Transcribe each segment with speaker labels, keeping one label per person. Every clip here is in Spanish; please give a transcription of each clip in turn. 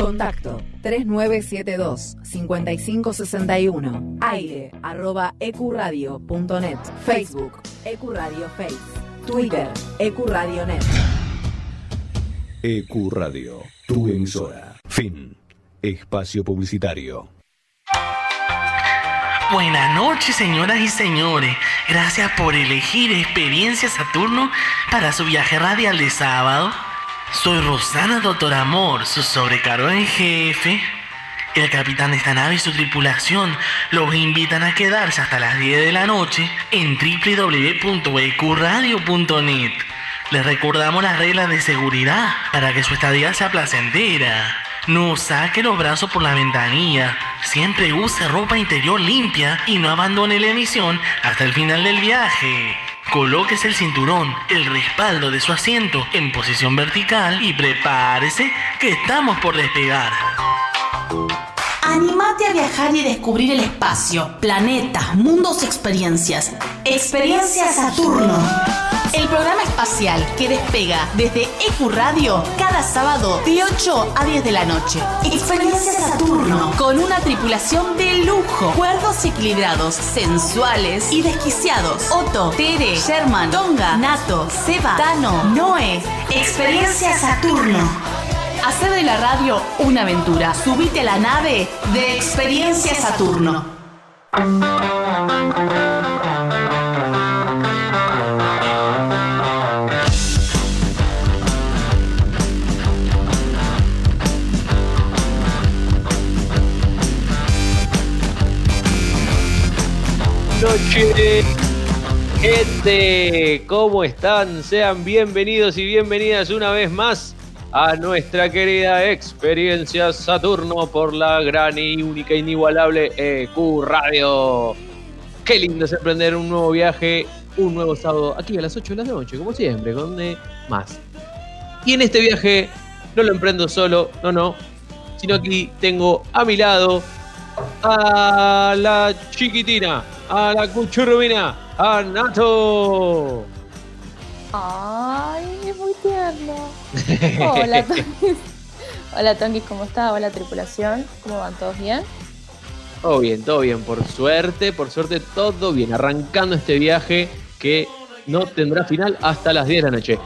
Speaker 1: Contacto 3972-5561. Aire arroba ecuradio.net. Facebook Ecuradio Face. Twitter Ecuradionet.
Speaker 2: Ecuradio, tu emisora. Fin. Espacio publicitario.
Speaker 3: Buenas noches, señoras y señores. Gracias por elegir Experiencia Saturno para su viaje radial de sábado. Soy Rosana Doctor Amor, su sobrecargo en jefe. El capitán de esta nave y su tripulación los invitan a quedarse hasta las 10 de la noche en www.ecuradio.net. Les recordamos las reglas de seguridad para que su estadía sea placentera. No saque los brazos por la ventanilla. Siempre use ropa interior limpia y no abandone la emisión hasta el final del viaje. Colóquese el cinturón, el respaldo de su asiento en posición vertical y prepárese que estamos por despegar.
Speaker 4: Animate a viajar y descubrir el espacio, planetas, mundos, experiencias. Experiencia Saturno. El programa espacial que despega desde EQ Radio cada sábado de 8 a 10 de la noche. Experiencia Saturno. Con una tripulación de lujo. Cuerdos equilibrados, sensuales y desquiciados. Otto, Tere, Sherman, Tonga, Nato, Seba, Tano, Noé. Experiencia Saturno. Hacer de la radio una aventura. Subite a la nave de Experiencia Saturno.
Speaker 5: noches, gente. ¿Cómo están? Sean bienvenidos y bienvenidas una vez más a nuestra querida experiencia Saturno por la gran y única inigualable EQ Radio. Qué lindo es emprender un nuevo viaje, un nuevo sábado, aquí a las 8 de la noche, como siempre, con más. Y en este viaje no lo emprendo solo, no, no, sino aquí tengo a mi lado a la chiquitina, a la cuchurrumina, a Nato.
Speaker 6: Ay, es muy tierno. Hola, Tonguis. Hola, Tonguis, ¿cómo está? Hola, tripulación. ¿Cómo van? ¿Todos bien?
Speaker 5: Todo bien, todo bien, por suerte, por suerte, todo bien. Arrancando este viaje que no tendrá final hasta las 10 de la noche.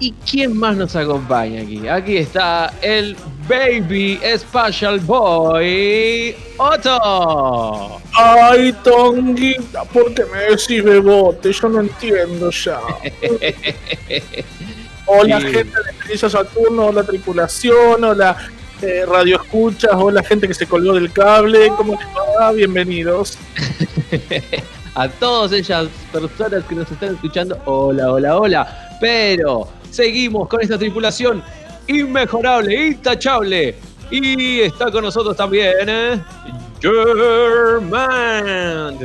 Speaker 5: ¿Y quién más nos acompaña aquí? Aquí está el Baby Special Boy Otto.
Speaker 7: Ay, Tonguita, ¿por qué me decís bebote? Yo no entiendo ya. Hola,
Speaker 5: Sí.
Speaker 7: gente de Experiencia Saturno, hola, tripulación, hola, eh, radio escuchas, hola, gente que se colgó del cable. ¿Cómo les va? Bienvenidos.
Speaker 5: a todas ellas personas que nos están escuchando, hola, hola, hola. Pero seguimos con esta tripulación inmejorable, intachable. Y está con nosotros también, ¿eh? German.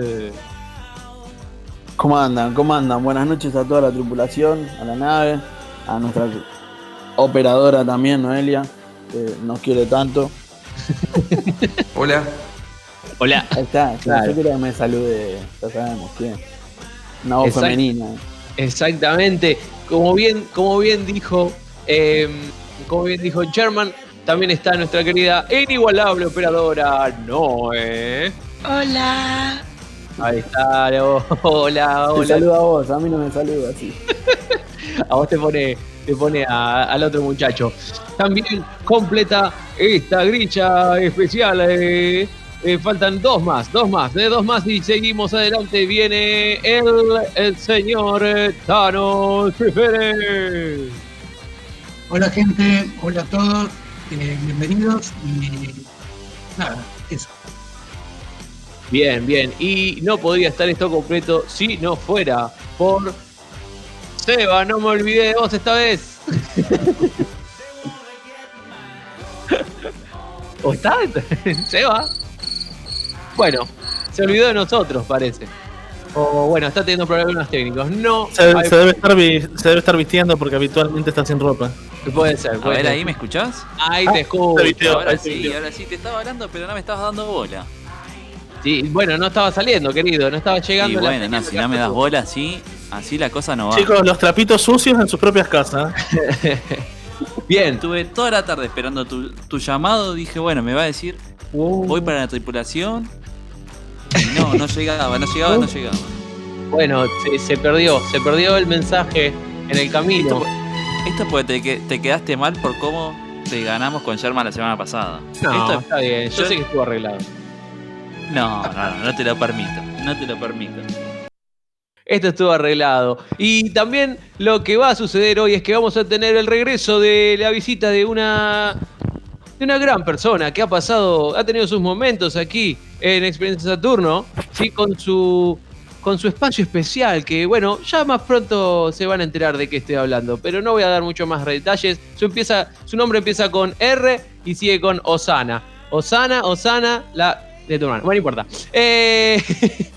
Speaker 8: ¿Cómo andan? ¿Cómo andan? Buenas noches a toda la tripulación, a la nave, a nuestra operadora también, Noelia, que nos quiere tanto.
Speaker 9: Hola.
Speaker 5: Hola.
Speaker 8: Ahí está,
Speaker 5: Claro.
Speaker 8: yo quiero que me salude, ya sabemos quién. Una voz
Speaker 5: Exacto.
Speaker 8: femenina.
Speaker 5: Exactamente. Como bien, como bien dijo, eh, como bien dijo German, también está nuestra querida e inigualable operadora Noé.
Speaker 4: Hola.
Speaker 5: Ahí está, oh, hola,
Speaker 8: Te
Speaker 5: hola.
Speaker 8: saluda a vos, a mí no me saluda así.
Speaker 5: A vos te pone, te pone a- al otro muchacho. También completa esta grilla especial. eh, eh, faltan dos más, dos más, de dos más y seguimos adelante. Viene el, el señor eh, Thanos Pérez.
Speaker 10: Hola gente, hola a todos, eh, bienvenidos y nada, eso.
Speaker 5: Bien, bien. Y no podría estar esto completo si no fuera por Seba, no me olvidé de vos esta vez. ¿O está? Seba. Bueno, se olvidó de nosotros, parece. O bueno, está teniendo problemas técnicos. No,
Speaker 7: Se,
Speaker 5: hay-
Speaker 7: se debe estar vi- se debe estar vistiendo porque habitualmente está sin ropa.
Speaker 5: puede ser.
Speaker 9: A
Speaker 5: puede
Speaker 9: ver,
Speaker 5: ser.
Speaker 9: ahí me escuchás.
Speaker 5: Ahí
Speaker 7: Ah,
Speaker 5: te escucho.
Speaker 7: se vistió.
Speaker 9: Ahora sí, ahora sí te estaba hablando, pero no me estabas dando bola.
Speaker 5: Sí, bueno, no estaba saliendo, querido. No estaba
Speaker 9: Y
Speaker 5: llegando. la
Speaker 9: bueno, no, si no me das
Speaker 5: la-
Speaker 9: bola así, así la cosa no va.
Speaker 7: Chicos, los trapitos sucios en sus propias casas.
Speaker 5: Bien.
Speaker 9: Estuve toda la tarde esperando tu, tu llamado. Dije, bueno, me va a decir, voy para la tripulación. Y no, no llegaba, no llegaba, no llegaba.
Speaker 5: Bueno, se, se perdió, se perdió el mensaje en el camino.
Speaker 9: Esto, esto porque te, que- te quedaste mal por cómo te ganamos con Sherman la semana pasada.
Speaker 5: No,
Speaker 9: Esto-
Speaker 5: está bien, yo
Speaker 9: yo-
Speaker 5: sé que estuvo arreglado.
Speaker 9: No, no, no, no te lo permito. No te lo permito.
Speaker 5: Esto estuvo arreglado. Y también lo que va a suceder hoy es que vamos a tener el regreso de la visita de una de una gran persona que ha pasado, ha tenido sus momentos aquí en Experiencia Saturno, sí, con su con su espacio especial que bueno, ya más pronto se van a enterar de qué estoy hablando, pero no voy a dar mucho más detalles. Su empieza su nombre empieza con R y sigue con Osana. Osana, Osana, la de tu hermano. Bueno, no importa. Eh,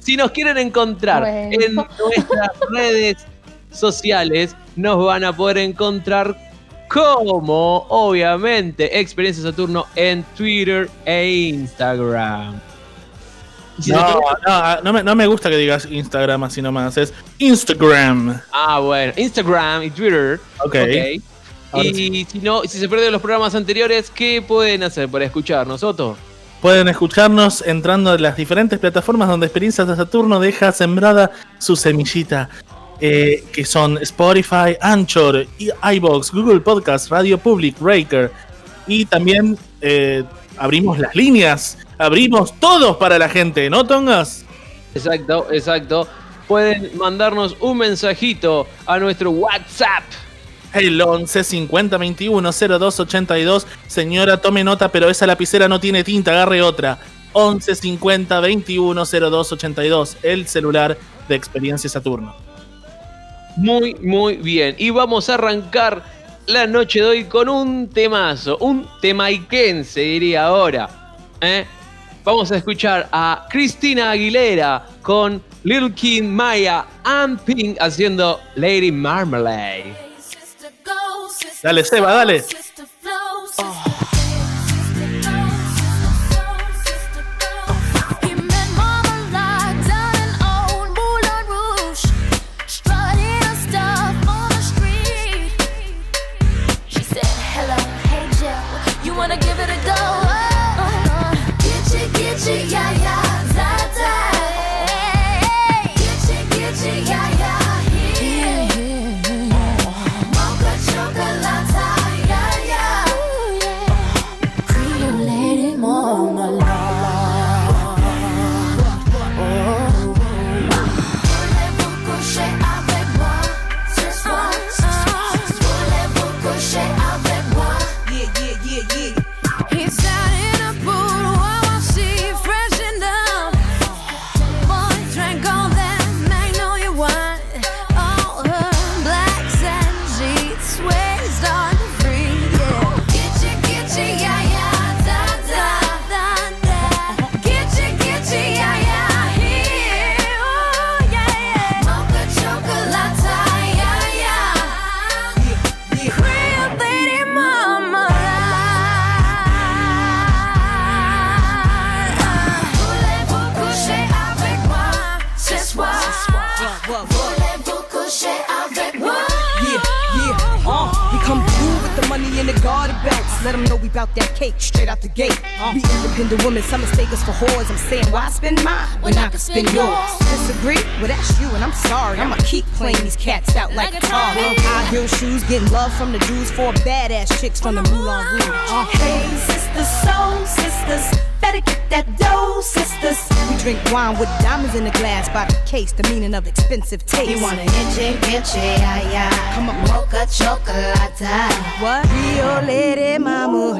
Speaker 5: si nos quieren encontrar
Speaker 6: Bueno.
Speaker 5: en nuestras redes sociales, nos van a poder encontrar como, obviamente, Experiencia Saturno en Twitter e Instagram. Si
Speaker 7: No, no, no me, no me gusta que digas Instagram así nomás, es Instagram.
Speaker 5: Ah, bueno, Instagram y Twitter.
Speaker 7: Ok.
Speaker 5: ok.
Speaker 7: Ahora
Speaker 5: Y si no, si se perdieron los programas anteriores, ¿qué pueden hacer para escucharnos, Otto?
Speaker 7: Pueden escucharnos entrando en las diferentes plataformas donde Experiencias de Saturno deja sembrada su semillita. Eh, que son Spotify, Anchor, iBox, Google Podcast, Radio Public, Breaker. Y también eh, abrimos las líneas. Abrimos todos para la gente, ¿no, Tongas?
Speaker 5: Exacto, exacto. Pueden mandarnos un mensajito a nuestro WhatsApp.
Speaker 7: El 11 50 21 02 82. Señora, tome nota, pero esa lapicera no tiene tinta, agarre otra. 11 50 21 02 82. El celular de Experiencia Saturno.
Speaker 5: Muy, muy bien. Y vamos a arrancar la noche de hoy con un temazo, un temaiquense diría ahora. ¿eh? Vamos a escuchar a Cristina Aguilera con Little King Maya and Pink haciendo Lady Marmalade.
Speaker 7: Dale, Seba, dale.
Speaker 11: Give
Speaker 12: from the dudes, four badass chicks from the Moulin Rouge. Uh,
Speaker 11: Hey, sisters, soul sisters, better get that dough, sisters.
Speaker 12: we drink wine with diamonds in the glass by the case, the meaning of expensive taste.
Speaker 11: You wanna itchy, itchy, yeah, yeah.
Speaker 12: Come on,
Speaker 11: Mocha chocolate.
Speaker 12: What? Rio Lady Mama.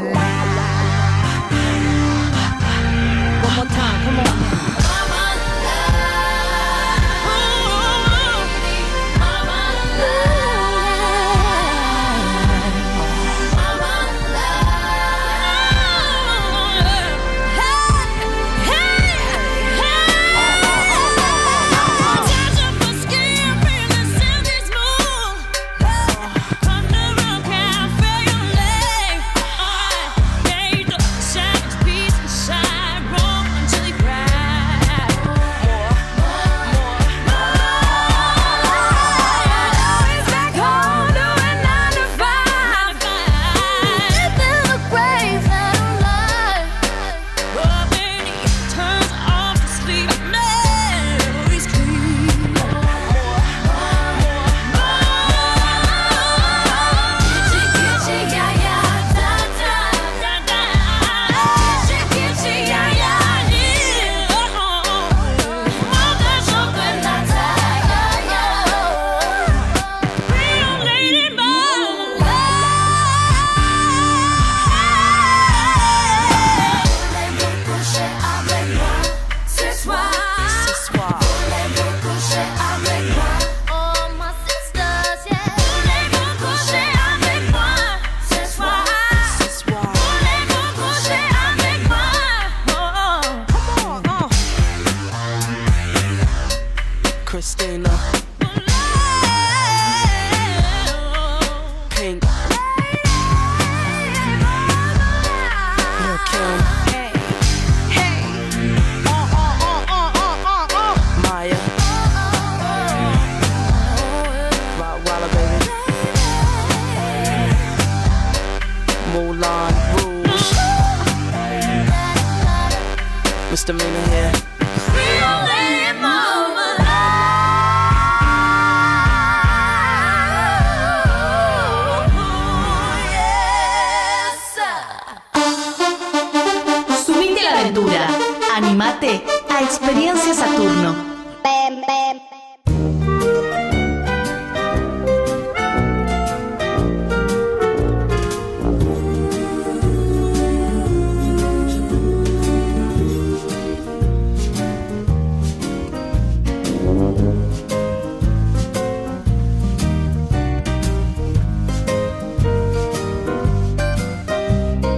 Speaker 4: Experiencia Saturno.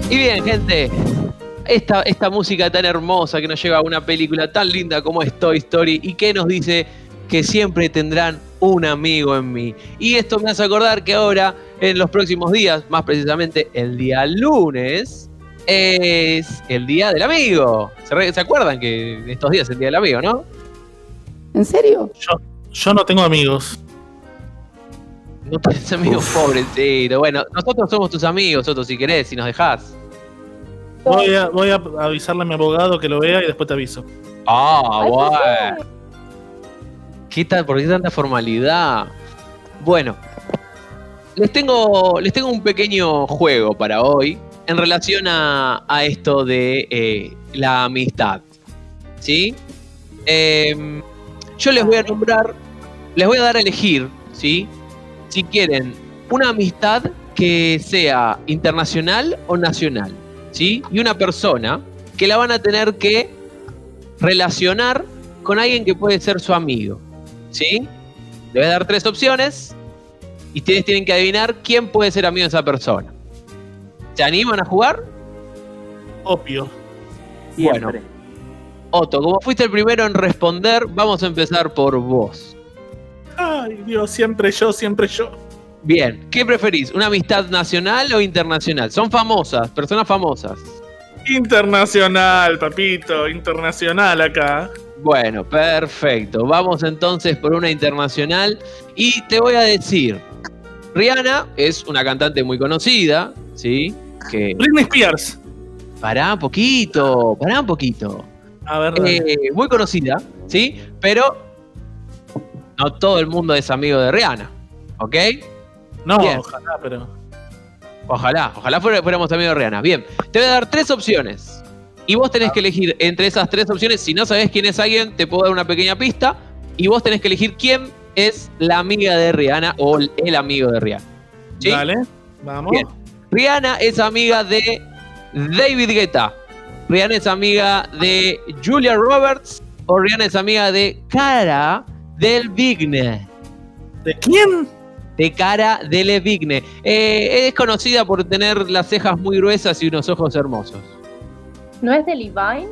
Speaker 5: Y bien, gente, esta, esta música tan hermosa que nos lleva a una película tan linda como es Toy Story y que nos dice que siempre tendrán un amigo en mí. Y esto me hace acordar que ahora, en los próximos días, más precisamente el día lunes, es el día del amigo. ¿Se, re- se acuerdan que estos días es el día del amigo, no?
Speaker 6: ¿En serio?
Speaker 7: Yo, yo no tengo amigos.
Speaker 5: No tenés amigos, pobrecito. Bueno, nosotros somos tus amigos, Soto, si querés, si nos dejás.
Speaker 7: Voy a, voy a avisarle a mi abogado que lo vea y después te aviso.
Speaker 5: Ah, bueno. ¿Qué tal? ¿Por qué tanta formalidad? Bueno, les tengo, les tengo un pequeño juego para hoy en relación a, a esto de eh, la amistad. ¿Sí? Em, yo les voy a nombrar, les voy a dar a elegir, ¿sí? Si quieren una amistad que sea internacional o nacional, ¿sí? Y una persona que la van a tener que relacionar con alguien que puede ser su amigo. ¿Sí? Le voy a dar tres opciones y ustedes tienen que adivinar quién puede ser amigo de esa persona. ¿Se animan a jugar?
Speaker 7: Obvio.
Speaker 5: Bueno, Otto, como fuiste el primero en responder, vamos a empezar por vos.
Speaker 7: Ay, Dios, siempre yo, siempre yo.
Speaker 5: Bien, ¿qué preferís? ¿Una amistad nacional o internacional? Son famosas, personas famosas.
Speaker 7: Internacional, papito, internacional acá.
Speaker 5: Bueno, perfecto. Vamos entonces por una internacional. Y te voy a decir, Rihanna es una cantante muy conocida, ¿sí? Que...
Speaker 7: Britney Spears.
Speaker 5: Pará un poquito, pará un poquito.
Speaker 7: A ver.
Speaker 5: Eh, muy conocida, ¿sí? Pero no todo el mundo es amigo de Rihanna, ¿ok?
Speaker 7: No,
Speaker 5: bien.
Speaker 7: ojalá, pero.
Speaker 5: Ojalá, ojalá fuera- fuéramos amigos de Rihanna. Bien, te voy a dar tres opciones. Y vos tenés que elegir entre esas tres opciones. Si no sabés quién es alguien, te puedo dar una pequeña pista. Y vos tenés que elegir quién es la amiga de Rihanna o el- el amigo de Rihanna. ¿Sí?
Speaker 7: Dale, vamos.
Speaker 5: Bien. Rihanna es amiga de David Guetta. Rihanna es amiga de Julia Roberts. O Rihanna es amiga de Cara del Vigne.
Speaker 7: ¿De quién?
Speaker 5: De Cara del Vigne. Eh, es conocida por tener las cejas muy gruesas y unos ojos hermosos.
Speaker 6: ¿No es de Levine?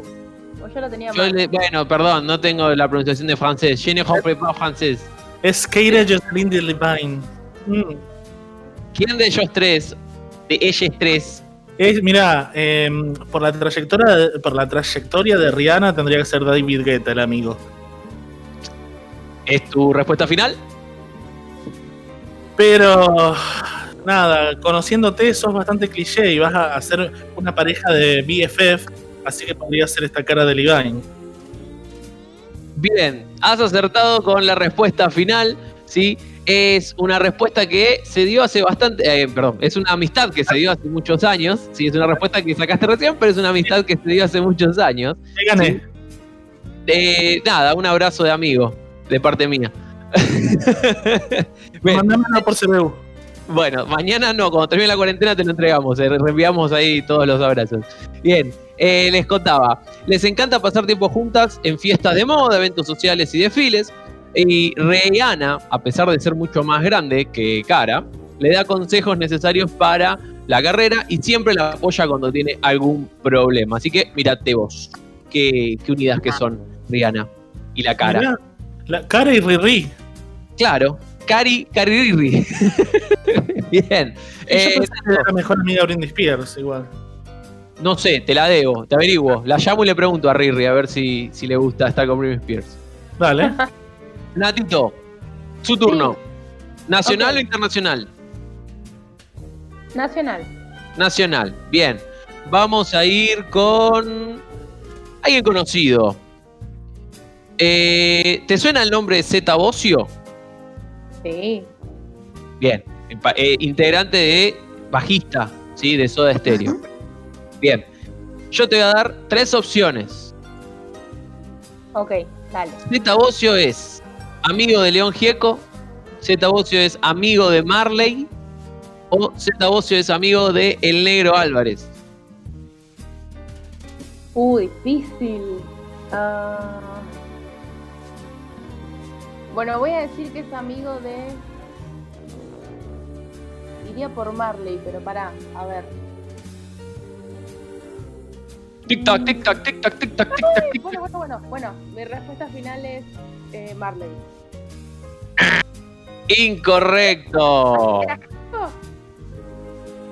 Speaker 6: ¿O yo lo tenía
Speaker 5: Yo
Speaker 6: mal?
Speaker 5: le- bueno, perdón, no tengo la pronunciación de francés. Je ne comprends pas francés.
Speaker 7: Es Keira Jocelyn de Levine. Mm.
Speaker 5: ¿Quién de ellos tres, de ellos tres,
Speaker 7: Es, mira, em, por la trayectoria de, por la trayectoria de Rihanna tendría que ser David Guetta el amigo.
Speaker 5: es tu respuesta final?
Speaker 7: Pero nada, conociéndote sos bastante cliché y vas a hacer una pareja de BFF, así que podría ser esta cara de Levine.
Speaker 5: Bien, has acertado con la respuesta final, ¿sí? Es una respuesta que se dio hace bastante, eh, perdón, es una amistad que se dio hace muchos años, sí, es una respuesta que sacaste recién, pero es una amistad que se dio hace muchos años.
Speaker 7: ¿Qué gané?
Speaker 5: Eh, nada, un abrazo de amigo, de parte mía.
Speaker 7: Mándamelo por CBU.
Speaker 5: Bueno, mañana no, cuando termine la cuarentena te lo entregamos, eh, reenviamos ahí todos los abrazos. Bien, eh, les contaba, les encanta pasar tiempo juntas en fiestas de moda, eventos sociales y desfiles. Y Rihanna, a pesar de ser mucho más grande que Cara, le da consejos necesarios para la carrera y siempre la apoya cuando tiene algún problema. Así que mírate vos, qué, qué unidas que son Rihanna y la cara.
Speaker 7: Mirá, la cara y Riri.
Speaker 5: Claro, Cari, Cari Riri. Bien.
Speaker 7: Y yo
Speaker 5: Eh,
Speaker 7: pensé que era la mejor amiga de Britney Spears, igual.
Speaker 5: No sé, te la debo, te averiguo. La llamo y le pregunto a Riri a ver si, si le gusta estar con Britney Spears.
Speaker 7: Dale.
Speaker 5: Natito, su turno. ¿Nacional o internacional?
Speaker 6: Nacional.
Speaker 5: Nacional, bien. Vamos a ir con alguien conocido. Eh, ¿Te suena el nombre de Zeta Bocio?
Speaker 6: Sí.
Speaker 5: Bien. Eh, integrante de bajista, ¿sí? De Soda Stereo. Bien. Yo te voy a dar tres opciones.
Speaker 6: Ok, dale.
Speaker 5: Zeta Bocio es amigo de León Gieco, Zeta Bocio es amigo de Marley o Zeta Bocio es amigo de El Negro Álvarez.
Speaker 6: Uh, difícil. Ah. Bueno, voy a decir que es amigo de. Iría por Marley, pero pará, a ver.
Speaker 5: Tic tac, tic tac, tic tac, tic tac, tic tac.
Speaker 6: Ay, bueno, bueno, bueno, bueno. Mi respuesta final es eh, Marley.
Speaker 5: Incorrecto.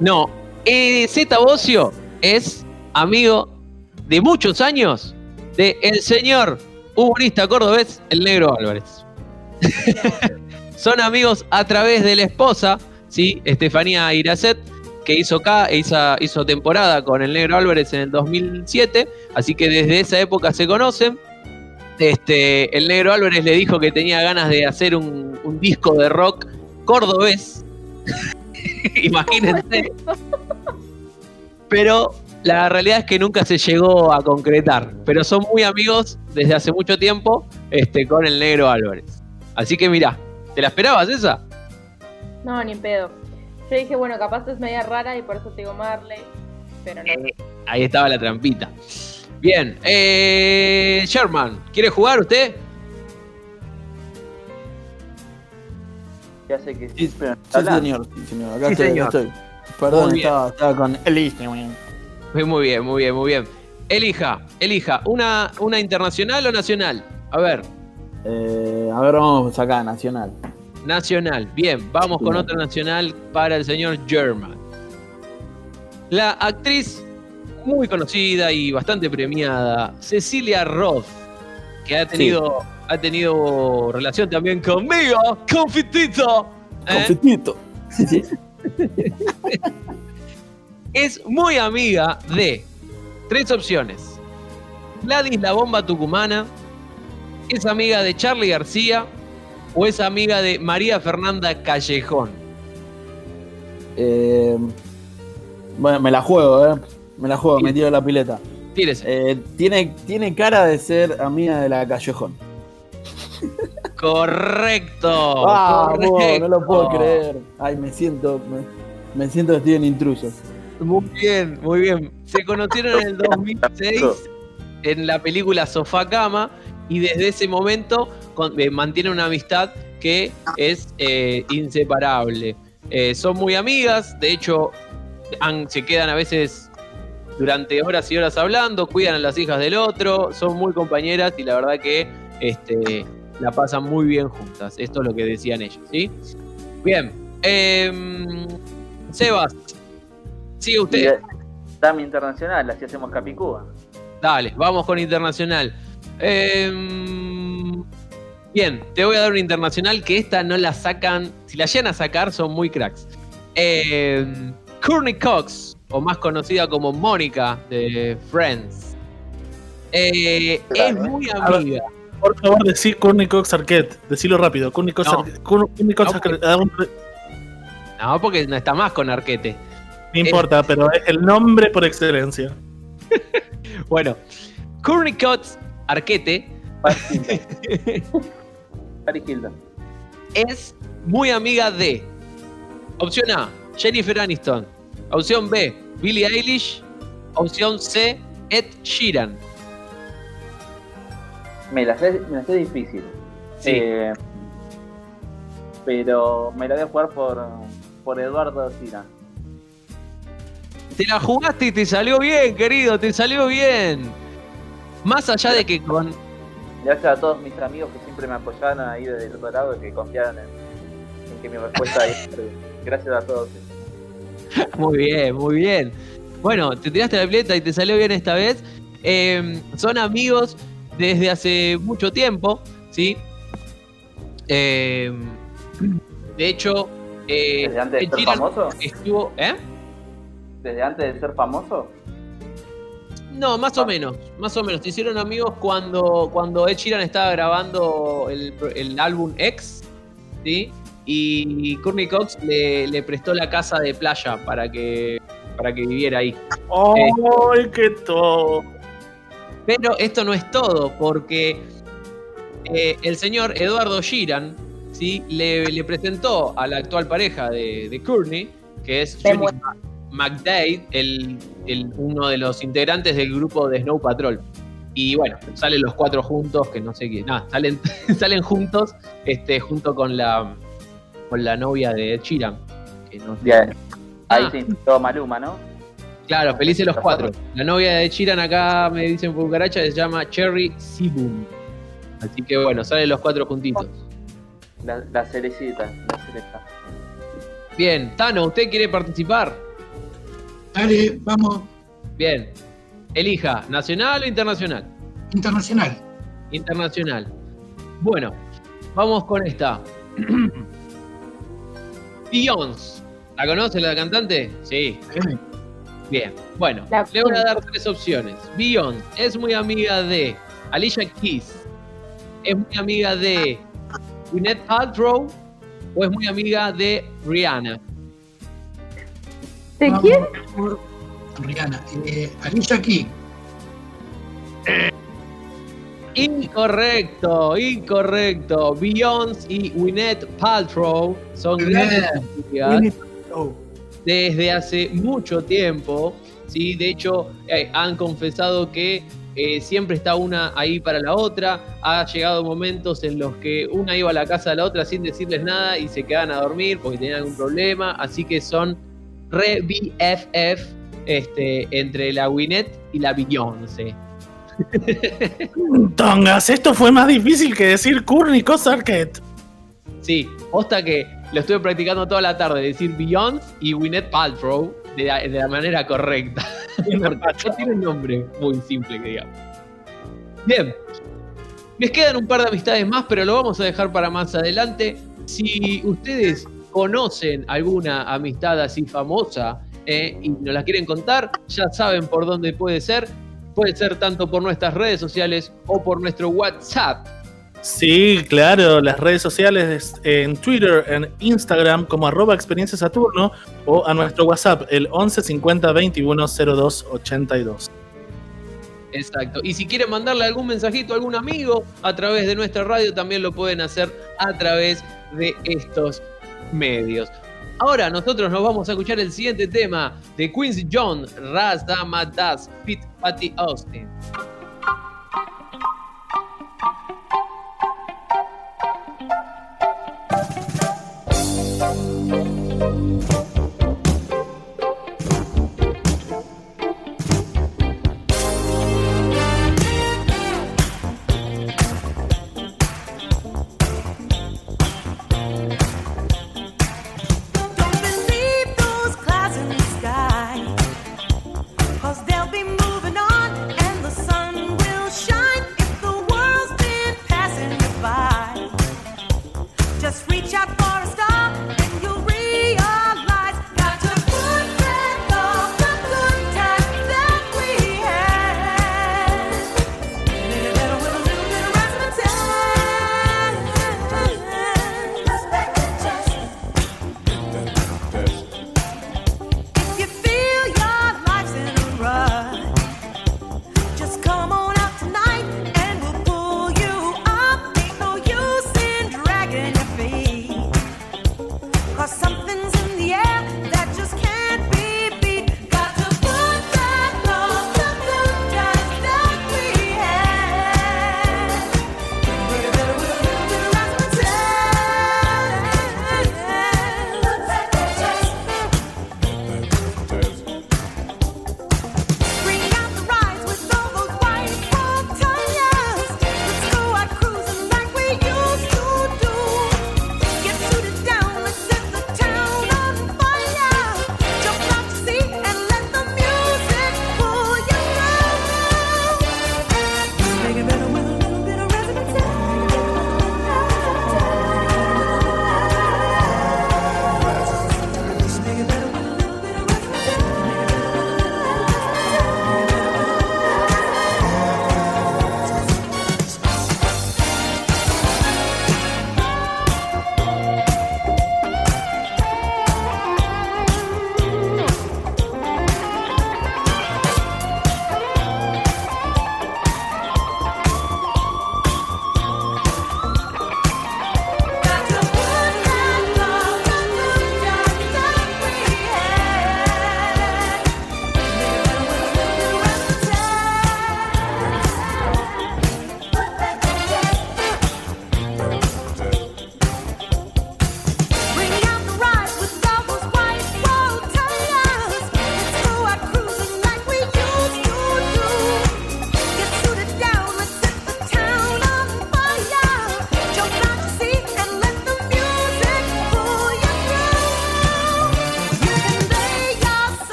Speaker 5: No, eh, Zeta Bocio es amigo de muchos años de el señor humorista cordobés, el Negro Álvarez. Son amigos a través de la esposa, ¿sí? Estefanía Iracet, que hizo, acá, hizo, hizo temporada con el Negro Álvarez en el 2007, así que desde esa época se conocen. Este, el Negro Álvarez le dijo que tenía ganas de hacer un, un disco de rock cordobés. Imagínense. Pero la realidad es que nunca se llegó a concretar. Pero son muy amigos desde hace mucho tiempo este, con el Negro Álvarez. Así que mirá, ¿te la esperabas esa?
Speaker 6: No, ni en pedo. Yo dije, bueno, capaz es media rara y por eso te digo Marley. Pero no.
Speaker 5: Ahí estaba la trampita. Bien, eh, Sherman, ¿quiere jugar usted?
Speaker 13: Ya sé que sí, pero
Speaker 8: Sí, señor, sí, señor. Acá
Speaker 5: Sí,
Speaker 8: estoy,
Speaker 5: señor.
Speaker 8: acá estoy. Perdón, estaba, estaba con el Instagram.
Speaker 5: Muy bien, muy bien, muy bien. Elija, elija, ¿una, una internacional o nacional? A ver,
Speaker 8: Eh, a ver, vamos acá, Nacional.
Speaker 5: nacional. Bien, vamos con otra nacional para el señor German. La actriz muy conocida y bastante premiada, Cecilia Roth, que ha tenido, ha tenido relación también conmigo, Confitito. ¿eh?
Speaker 8: Confitito. Sí, sí.
Speaker 5: es muy amiga de tres opciones. Gladys la bomba tucumana, es amiga de Charlie García o es amiga de María Fernanda Callejón.
Speaker 8: Eh, bueno, me la juego, ¿eh? Me la juego, metido en la pileta.
Speaker 5: Tírese.
Speaker 8: Eh, tiene, tiene cara de ser amiga de la Callejón.
Speaker 5: Correcto.
Speaker 8: Ah,
Speaker 5: correcto.
Speaker 8: no lo puedo creer. Ay, me siento, me, me siento que estoy en intrusos.
Speaker 5: Muy bien, muy bien. Se conocieron en el 2006 en la película Sofá Cama y desde ese momento con- eh, mantienen una amistad que es eh, inseparable. Eh, son muy amigas, de hecho han- se quedan a veces durante horas y horas hablando, cuidan a las hijas del otro, son muy compañeras y la verdad que este, la pasan muy bien juntas. Esto es lo que decían ellos, ¿sí? Bien. em, Sebas, sigue usted.
Speaker 13: Dame internacional, así hacemos Capicúa.
Speaker 5: Dale, vamos con internacional. Em, bien, te voy a dar una internacional que esta no la sacan. Si la llegan a sacar, son muy cracks. Em, Courtney Cox, o más conocida como Mónica de Friends. Eh, es muy amiga.
Speaker 7: Por favor, decí Courtney Cox Arquette. Decilo rápido. Courtney Cox
Speaker 5: No.
Speaker 7: Arquette. Courtney Cox
Speaker 5: No,
Speaker 7: Arquette.
Speaker 5: Porque no está más con Arquete.
Speaker 7: No importa, pero es el nombre por excelencia.
Speaker 5: Bueno, Courtney Cox Arquete
Speaker 13: Paris Hilton.
Speaker 5: es muy amiga de. Opción A, Jennifer Aniston. Opción B, Billie Eilish. Opción C, Ed Sheeran.
Speaker 13: Me la sé, me la sé difícil.
Speaker 5: Sí.
Speaker 13: Eh, pero me la voy a jugar por, por Eduardo Sina.
Speaker 5: Te la jugaste y te salió bien, querido, te salió bien. Más allá de que con.
Speaker 13: Gracias a todos mis amigos que siempre me apoyaron ahí desde el otro lado, que confiaron en, en que mi respuesta es. Gracias a todos.
Speaker 5: Muy bien, muy bien. Bueno, te tiraste la pileta y te salió bien esta vez. Eh, son amigos desde hace mucho tiempo, ¿sí? Eh, de hecho, eh,
Speaker 13: ¿Desde antes de ser famoso?
Speaker 5: estuvo. ¿Eh?
Speaker 13: ¿Desde antes de ser famoso?
Speaker 5: No, más o menos, más o menos. Se hicieron amigos cuando, cuando Ed Sheeran estaba grabando el, el álbum X, ¿sí? Y Courtney Cox le, le prestó la casa de playa para que, para que viviera ahí.
Speaker 7: ¡Ay, qué todo!
Speaker 5: Pero esto no es todo, porque eh, el señor Eduardo Giran ¿sí? le, le presentó a la actual pareja de, de Courtney, que es Julie McDade, el, el- uno de los integrantes del grupo de Snow Patrol. Y bueno, salen los cuatro juntos, que no sé qué, nada, salen, salen juntos, este, junto con la, con la novia de Sheeran. Que no sé.
Speaker 13: Bien. Ahí
Speaker 5: Ah.
Speaker 13: se inspiró Maluma, ¿no?
Speaker 5: Claro, felices los cuatro. La novia de Chiran acá me dicen por cucaracha se llama Cherry Sibum. Así que bueno, salen los cuatro juntitos.
Speaker 13: La, la cerecita, la cereza.
Speaker 5: Bien, Tano, ¿usted quiere participar?
Speaker 10: Dale, vamos,
Speaker 5: Bien. Elija, ¿nacional o internacional?
Speaker 10: internacional.
Speaker 5: Internacional. Bueno, vamos con esta. Beyoncé. ¿La conoce la cantante? Sí. Bien. Bueno,
Speaker 6: La
Speaker 5: le voy a dar tres opciones. Beyoncé es muy amiga de Alicia Keys. Es muy amiga de Gwyneth Paltrow o es muy amiga de Rihanna.
Speaker 6: ¿De
Speaker 10: Vamos
Speaker 6: quién?
Speaker 10: por Rihanna. Eh, Alicia Keys.
Speaker 5: Incorrecto, incorrecto. Beyoncé y Gwyneth Paltrow son grandes amigas desde hace mucho tiempo. ¿sí? De hecho, eh, han confesado que eh, siempre está una ahí para la otra. Ha llegado momentos en los que una iba a la casa de la otra sin decirles nada y se quedaban a dormir porque tenían algún problema. Así que son re BFF este, entre la Gwyneth y la Beyoncé.
Speaker 7: Tongas, esto fue más difícil que decir Courtney Cosarquet.
Speaker 5: Sí, posta que lo estuve practicando toda la tarde, decir Beyoncé y Gwyneth Paltrow de la, de la manera correcta. No tiene un nombre muy simple que digamos. Bien. Les quedan un par de amistades más, pero lo vamos a dejar para más adelante. Si ustedes conocen alguna amistad así famosa eh, y nos la quieren contar, ya saben por dónde puede ser. Puede ser tanto por nuestras redes sociales o por nuestro WhatsApp.
Speaker 7: Sí, claro, las redes sociales en Twitter, en Instagram como arroba experiencia Saturno o a nuestro WhatsApp el 11 50 21 02 82.
Speaker 5: Exacto. Y si quieren mandarle algún mensajito a algún amigo a través de nuestra radio, también lo pueden hacer a través de estos medios. Ahora nosotros nos vamos a escuchar el siguiente tema de Quincy John, Raz Damadas, Fit Patty Austin.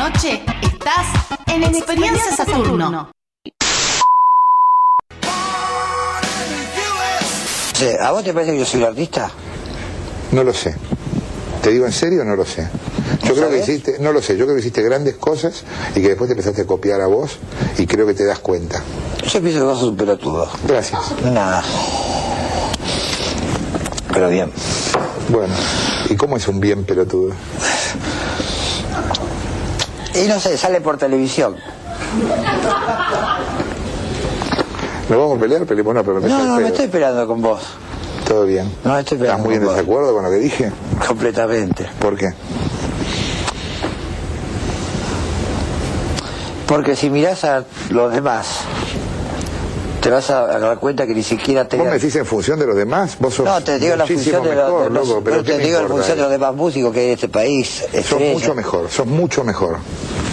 Speaker 4: Noche estás en Experiencia Saturno.
Speaker 14: ¿A vos te parece que yo soy un artista?
Speaker 15: No lo sé. ¿Te digo en serio? No lo sé. Yo creo que hiciste, no lo sé, yo creo que hiciste grandes cosas y que después te empezaste a copiar a vos y creo que te das cuenta.
Speaker 14: Yo pienso que vos sos un pelotudo.
Speaker 15: Gracias.
Speaker 14: Nada. Pero bien.
Speaker 15: Bueno, ¿y cómo es un bien pelotudo?
Speaker 14: Y no sé, sale por televisión.
Speaker 15: ¿Nos vamos a pelear? Peleemos, no, pero me
Speaker 14: No, no, me estoy esperando con vos.
Speaker 15: ¿Todo bien?
Speaker 14: No, estoy
Speaker 15: ¿Estás
Speaker 14: esperando
Speaker 15: muy en
Speaker 14: vos.
Speaker 15: desacuerdo con lo que dije?
Speaker 14: Completamente.
Speaker 15: ¿Por qué?
Speaker 14: Porque si mirás a los demás, te vas a dar cuenta que ni siquiera te...
Speaker 15: ¿Vos me decís en función de los demás? Vos sos
Speaker 14: No, te digo la función de los,
Speaker 15: mejor,
Speaker 14: de los-
Speaker 15: loco, pero
Speaker 14: no,
Speaker 15: ¿qué
Speaker 14: te digo
Speaker 15: importa
Speaker 14: función de los demás músicos que hay en este país.
Speaker 15: Sos mucho mejor, sos mucho mejor.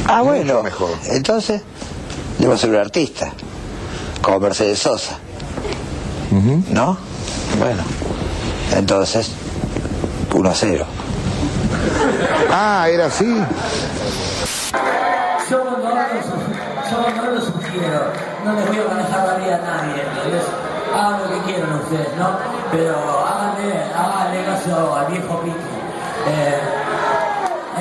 Speaker 14: Ah, bueno.
Speaker 15: Mejor.
Speaker 14: Entonces, debo ser un artista. Como Mercedes Sosa. ¿No? Bueno. Entonces, 1 a 0.
Speaker 15: Ah, era así.
Speaker 16: Yo cuando hablo, yo cuando hablo sugiero, no les voy a manejar la vida a nadie, ¿entendés? Hagan lo que quieran ustedes, ¿no? Pero háganle, háganle caso al viejo Piti. Eh,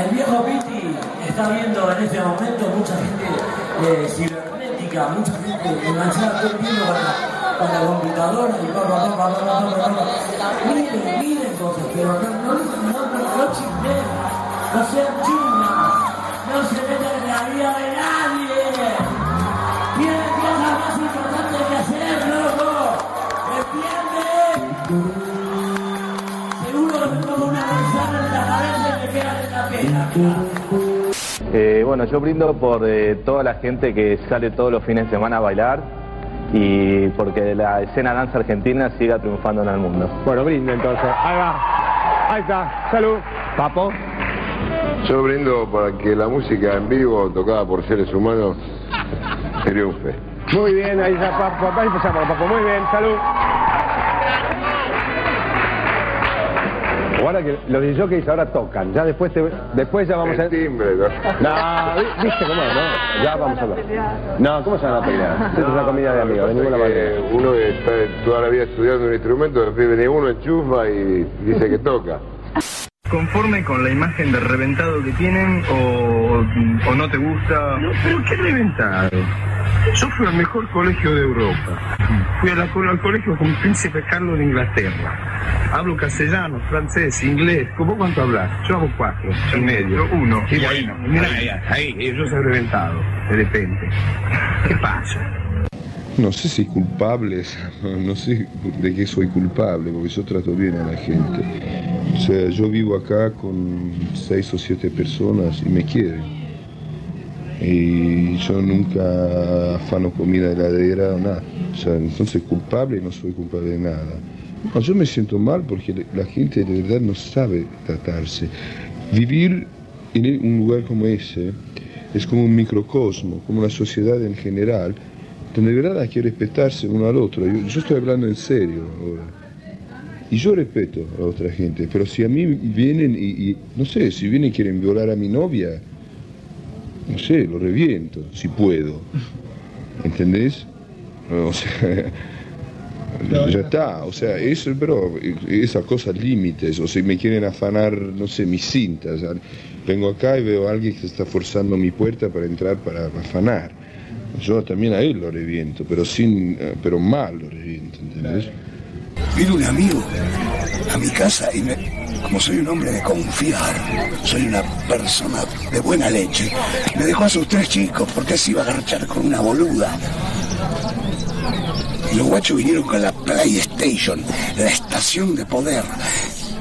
Speaker 16: el viejo Piti está viendo en este momento, mucha gente eh, cibernética, mucha gente enganchada todo el tiempo con la, computadora y papá, papá, papá, papá, papá. Miren, miren cosas, pero no, no, no, no, sean chismas, no se metan en la vida de nadie. Tienen cosas más importantes que hacer, loco. ¿Entienden? Seguro que me una manzana en la cabeza y me queda en la pena.
Speaker 17: Eh, bueno, yo brindo por eh, toda la gente que sale todos los fines de semana a bailar y porque la escena danza argentina siga triunfando en el mundo.
Speaker 18: Bueno, brindo entonces. Ahí va. Ahí está. Salud. Papo.
Speaker 19: Yo brindo para que la música en vivo tocada por seres humanos triunfe.
Speaker 18: Muy bien, ahí está Papo. Ahí empezamos, Papo. Muy bien, salud. Guarda que los DJs ahora tocan. Ya después te, después ya vamos a.
Speaker 19: Timbre, ¿no?
Speaker 18: No, vi- viste cómo es, ¿no? Ya vamos a hablar. No, ¿cómo se van a pelear? Esto es una comida de amigos, de ninguna manera.
Speaker 19: Uno que está toda la vida estudiando un instrumento, después viene uno, enchufa y dice que toca.
Speaker 20: ¿Conforme con la imagen de reventado que tienen o, o no te gusta? pero qué reventado. Yo fui al mejor colegio de Europa. Fui a la- al colegio con Príncipe Carlos de Inglaterra. Hablo castellano, francés, inglés. ¿Cómo cuánto hablas? Yo hago cuatro, en medio. uno. Y bueno, mira ahí, ahí, yo soy reventado, de repente. ¿Qué pasa?
Speaker 19: No sé si culpables, no sé de qué soy culpable, porque yo trato bien a la gente. O sea, yo vivo acá con seis o siete personas y me quieren. Y yo nunca afano comida de heladera o nada. O sea, entonces culpable no soy culpable de nada. No, yo me siento mal porque la gente de verdad no sabe tratarse. Vivir en un lugar como ese es como un microcosmo, como una sociedad en general, donde de verdad hay que respetarse uno al otro. Yo, yo estoy hablando en serio ahora. Y yo respeto a otra gente, pero si a mí vienen y, y, no sé, si vienen y quieren violar a mi novia, no sé, lo reviento, si puedo. ¿Entendés? O sea, ya está, o sea, eso, pero esas cosas límites, o si me quieren afanar, no sé, mis cintas. vengo acá y veo a alguien que está forzando mi puerta para entrar para afanar. Yo también a él lo reviento, pero sin, pero mal lo reviento, ¿entendés?
Speaker 21: Vino un amigo a mi casa y me, como soy un hombre de confiar, soy una persona de buena leche, me dejó a sus tres chicos porque se iba a agarchar con una boluda. Los guachos vinieron con la PlayStation, la estación de poder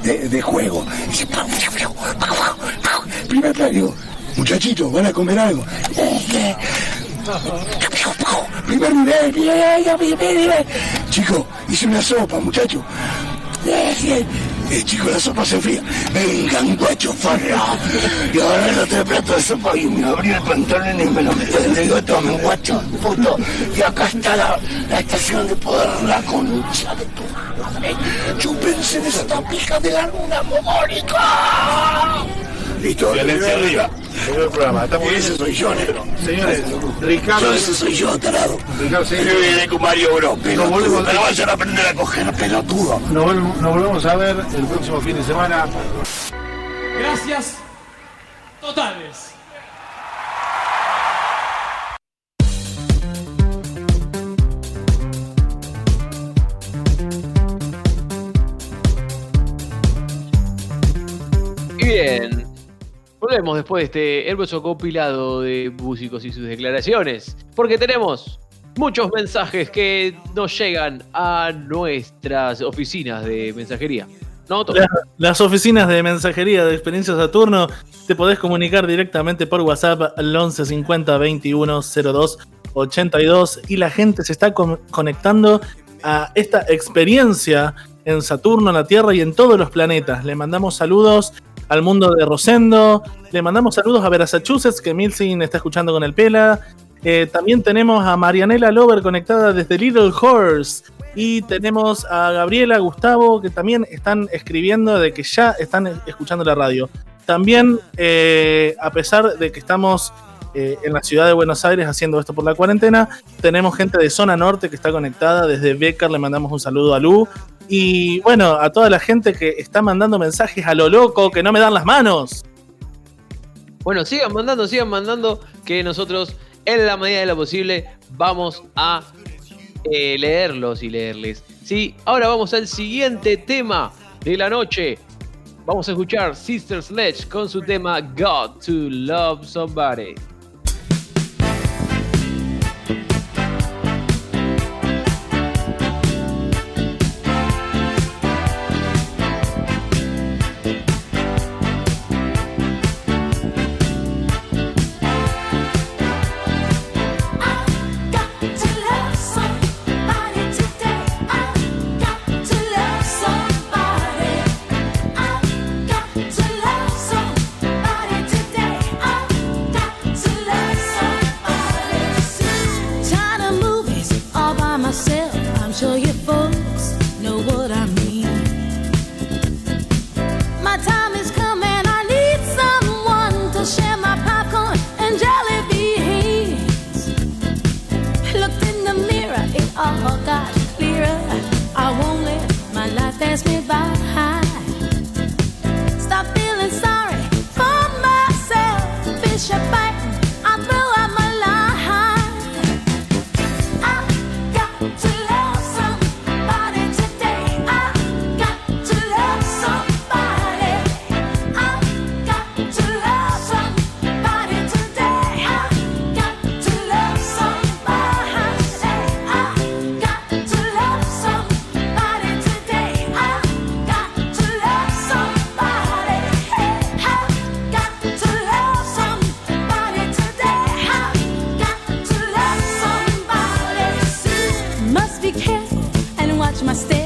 Speaker 21: de, de juego. Dice, "Pau, pau, pau, pau, pau". primer plano, digo, muchachitos, ¿van a comer algo? Primer nivel, nivel, nivel, nivel. Chico, hice una sopa, muchacho. Eh, chico, la sopa se fría. Vengan, guacho, farra. Y agarré los tres platos de sopa y me abrí el pantalón y me lo metí. Le digo, tomen, guacho, puto. Y acá está la, la estación de poder, la concha de tu madre. Chúpense de esta pija de la luna mogólica. Listo.
Speaker 20: Violencia arriba. Primer programa. Estamos bien.
Speaker 21: Ese soy yo, negro.
Speaker 20: Señores, Ricardo.
Speaker 21: Yo ese soy yo, tarado.
Speaker 20: Ricardo,
Speaker 21: Yo
Speaker 20: señor.
Speaker 21: viene con Mario
Speaker 20: volvemos
Speaker 21: pelotudo.
Speaker 20: a-
Speaker 21: Pero vayan a aprender a coger, pelotudo.
Speaker 20: Nos volvemos, nos volvemos a ver el próximo fin de semana.
Speaker 16: Gracias totales.
Speaker 11: Volvemos después de este hermoso compilado de músicos y sus declaraciones, porque tenemos muchos mensajes que nos llegan a nuestras oficinas de mensajería. ¿No?
Speaker 7: La- las oficinas de mensajería de Experiencia Saturno te podés comunicar directamente por WhatsApp al 11 50 21 02 82 y la gente se está con- conectando a esta experiencia en Saturno, en la Tierra y en todos los planetas. Le mandamos saludos al mundo de Rosendo, le mandamos saludos a Massachusetts, que Milsin está escuchando con el Pela. Eh, también tenemos a Marianela Lover conectada desde Little Horse. Y tenemos a Gabriela, Gustavo, que también están escribiendo de que ya están escuchando la radio. También, eh, a pesar de que estamos eh, en la ciudad de Buenos Aires haciendo esto por la cuarentena, tenemos gente de zona norte que está conectada. Desde Becker le mandamos un saludo a Lu. Y bueno, a toda la gente que está mandando mensajes a lo loco, que no me dan las manos.
Speaker 11: Bueno, sigan mandando, sigan mandando, que nosotros, en la medida de lo posible, vamos a eh, leerlos y leerles. Sí, ahora vamos al siguiente tema de la noche. Vamos a escuchar Sister Sledge con su tema Got to Love Somebody.
Speaker 22: Be careful and watch my step.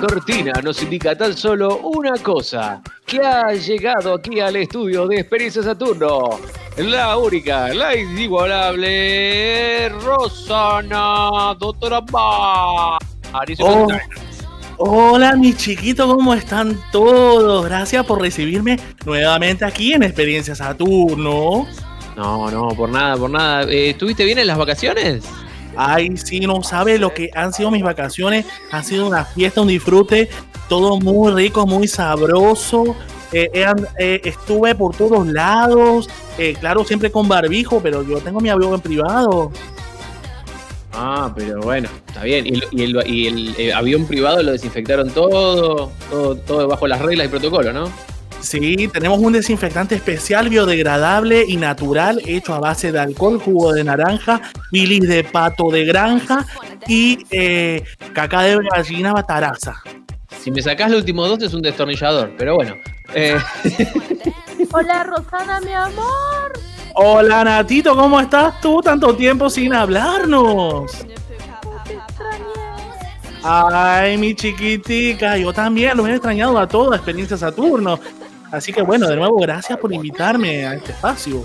Speaker 5: La cortina nos indica tan solo una cosa, que ha llegado aquí al estudio de Experiencia Saturno, la única, la inigualable Rosana Doctora Bar.
Speaker 7: Oh, hola mis chiquitos, ¿cómo están todos? Gracias por recibirme nuevamente aquí en Experiencia Saturno.
Speaker 5: No, no, por nada, por nada. Eh, ¿Estuviste bien en las vacaciones?
Speaker 7: Ay, sí, no sabe lo que han sido mis vacaciones. Han sido una fiesta, un disfrute, todo muy rico, muy sabroso. Eh, eh, estuve por todos lados, eh, claro, siempre con barbijo, pero yo tengo mi avión en privado.
Speaker 5: Ah, pero bueno, está bien. ¿Y el, y el- avión privado lo desinfectaron todo, todo, todo bajo las reglas y protocolo, ¿no?
Speaker 7: Sí, tenemos un desinfectante especial, biodegradable y natural, hecho a base de alcohol, jugo de naranja, bilis de pato de granja y eh, caca de gallina bataraza.
Speaker 5: Si me sacás los últimos dos es un destornillador, pero bueno. Eh,
Speaker 6: Hola Rosana, mi amor.
Speaker 7: Hola Natito, ¿cómo estás tú? Tanto tiempo sin hablarnos. Ay, mi chiquitica, yo también los he extrañado a todos, Experiencia Saturno. Así que bueno, de nuevo, gracias por invitarme a este espacio.